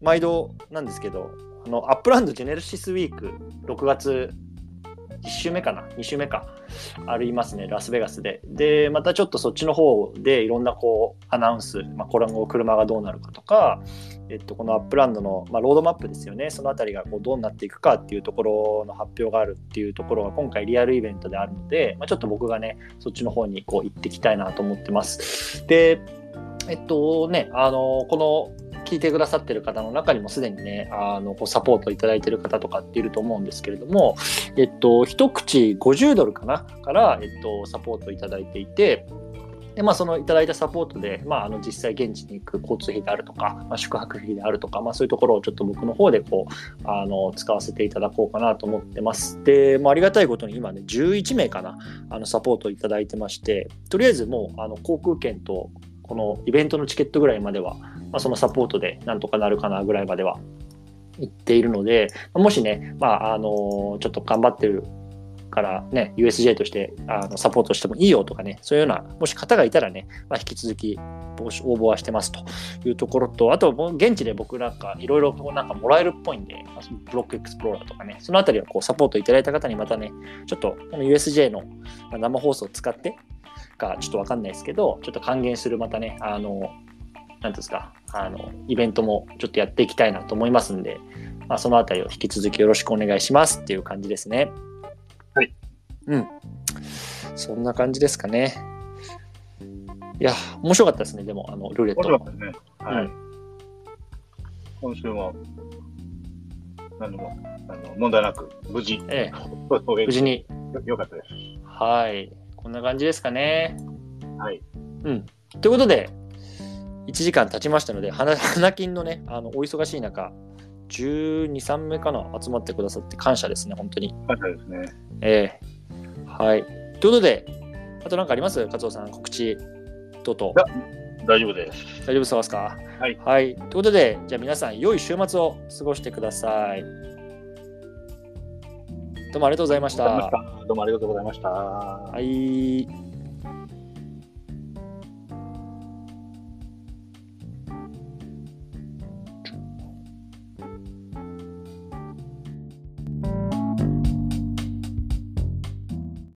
毎度なんですけど、あの Upland Genesis Week 6月1週目かな ?2 週目か。ありますね、ラスベガスで。で、またちょっとそっちの方でいろんなこうアナウンス、まあ、これ後車がどうなるかとか、えっと、この Upland の、まあ、ロードマップですよね、そのあたりがこうどうなっていくかっていうところの発表があるっていうところが今回リアルイベントであるので、まあ、ちょっと僕がね、そっちの方にこう行ってきたいなと思ってます。で、えっとね、あの、この聞いてくださってる方の中にもすでにね、あの、こうサポートいただいてる方とかっていると思うんですけれども、えっと、一口50ドルかなから、えっと、サポートいただいていて、でまあ、そのいただいたサポートで、まあ、あの実際現地に行く交通費であるとか、まあ、宿泊費であるとか、まあ、そういうところをちょっと僕の方でこうあの使わせていただこうかなと思ってます。で、まあ、ありがたいことに今ね、11名かな、あのサポートいただいてまして、とりあえずもうあの航空券とこのイベントのチケットぐらいまでは、まあ、そのサポートでなんとかなるかなぐらいまでは行っているので、もしね、まあ、あのちょっと頑張ってるからね、USJ としてあのサポートしてもいいよとかね、そういうような、もし方がいたらね、まあ、引き続き応募はしてますというところと、あと、もう現地で僕なんかいろいろこうなんかもらえるっぽいんで、ブロックエクスプローラーとかね、そのあたりをこうサポートいただいた方にまたね、ちょっとこの USJ のまあ生放送を使ってかちょっとわかんないですけど、ちょっと還元するまたね、あの、なんていうんですか、あの、イベントもちょっとやっていきたいなと思いますんで、まあ、そのあたりを引き続きよろしくお願いしますっていう感じですね。はい。うん。そんな感じですかね。いや、面白かったですね、でも、あの、ルーレット面白。かったですね。はい。うん今週も、何も、あの問題なく、無事、ええ、無無事に。よよかったです。はい。こんな感じですかね。はい。うん。ということで、1時間経ちましたので、花花金のね、あのお忙しい中、12、3名かな、集まってくださって感謝ですね、本当に。感謝ですね。ええはい。ということで、あと何かあります？加藤さん、告知等々。大丈夫です。大丈夫そうですか？はい。はい。ということで、じゃあ皆さん、良い週末を過ごしてください。どうもありがとうございました。どうもありがとうございました。はい。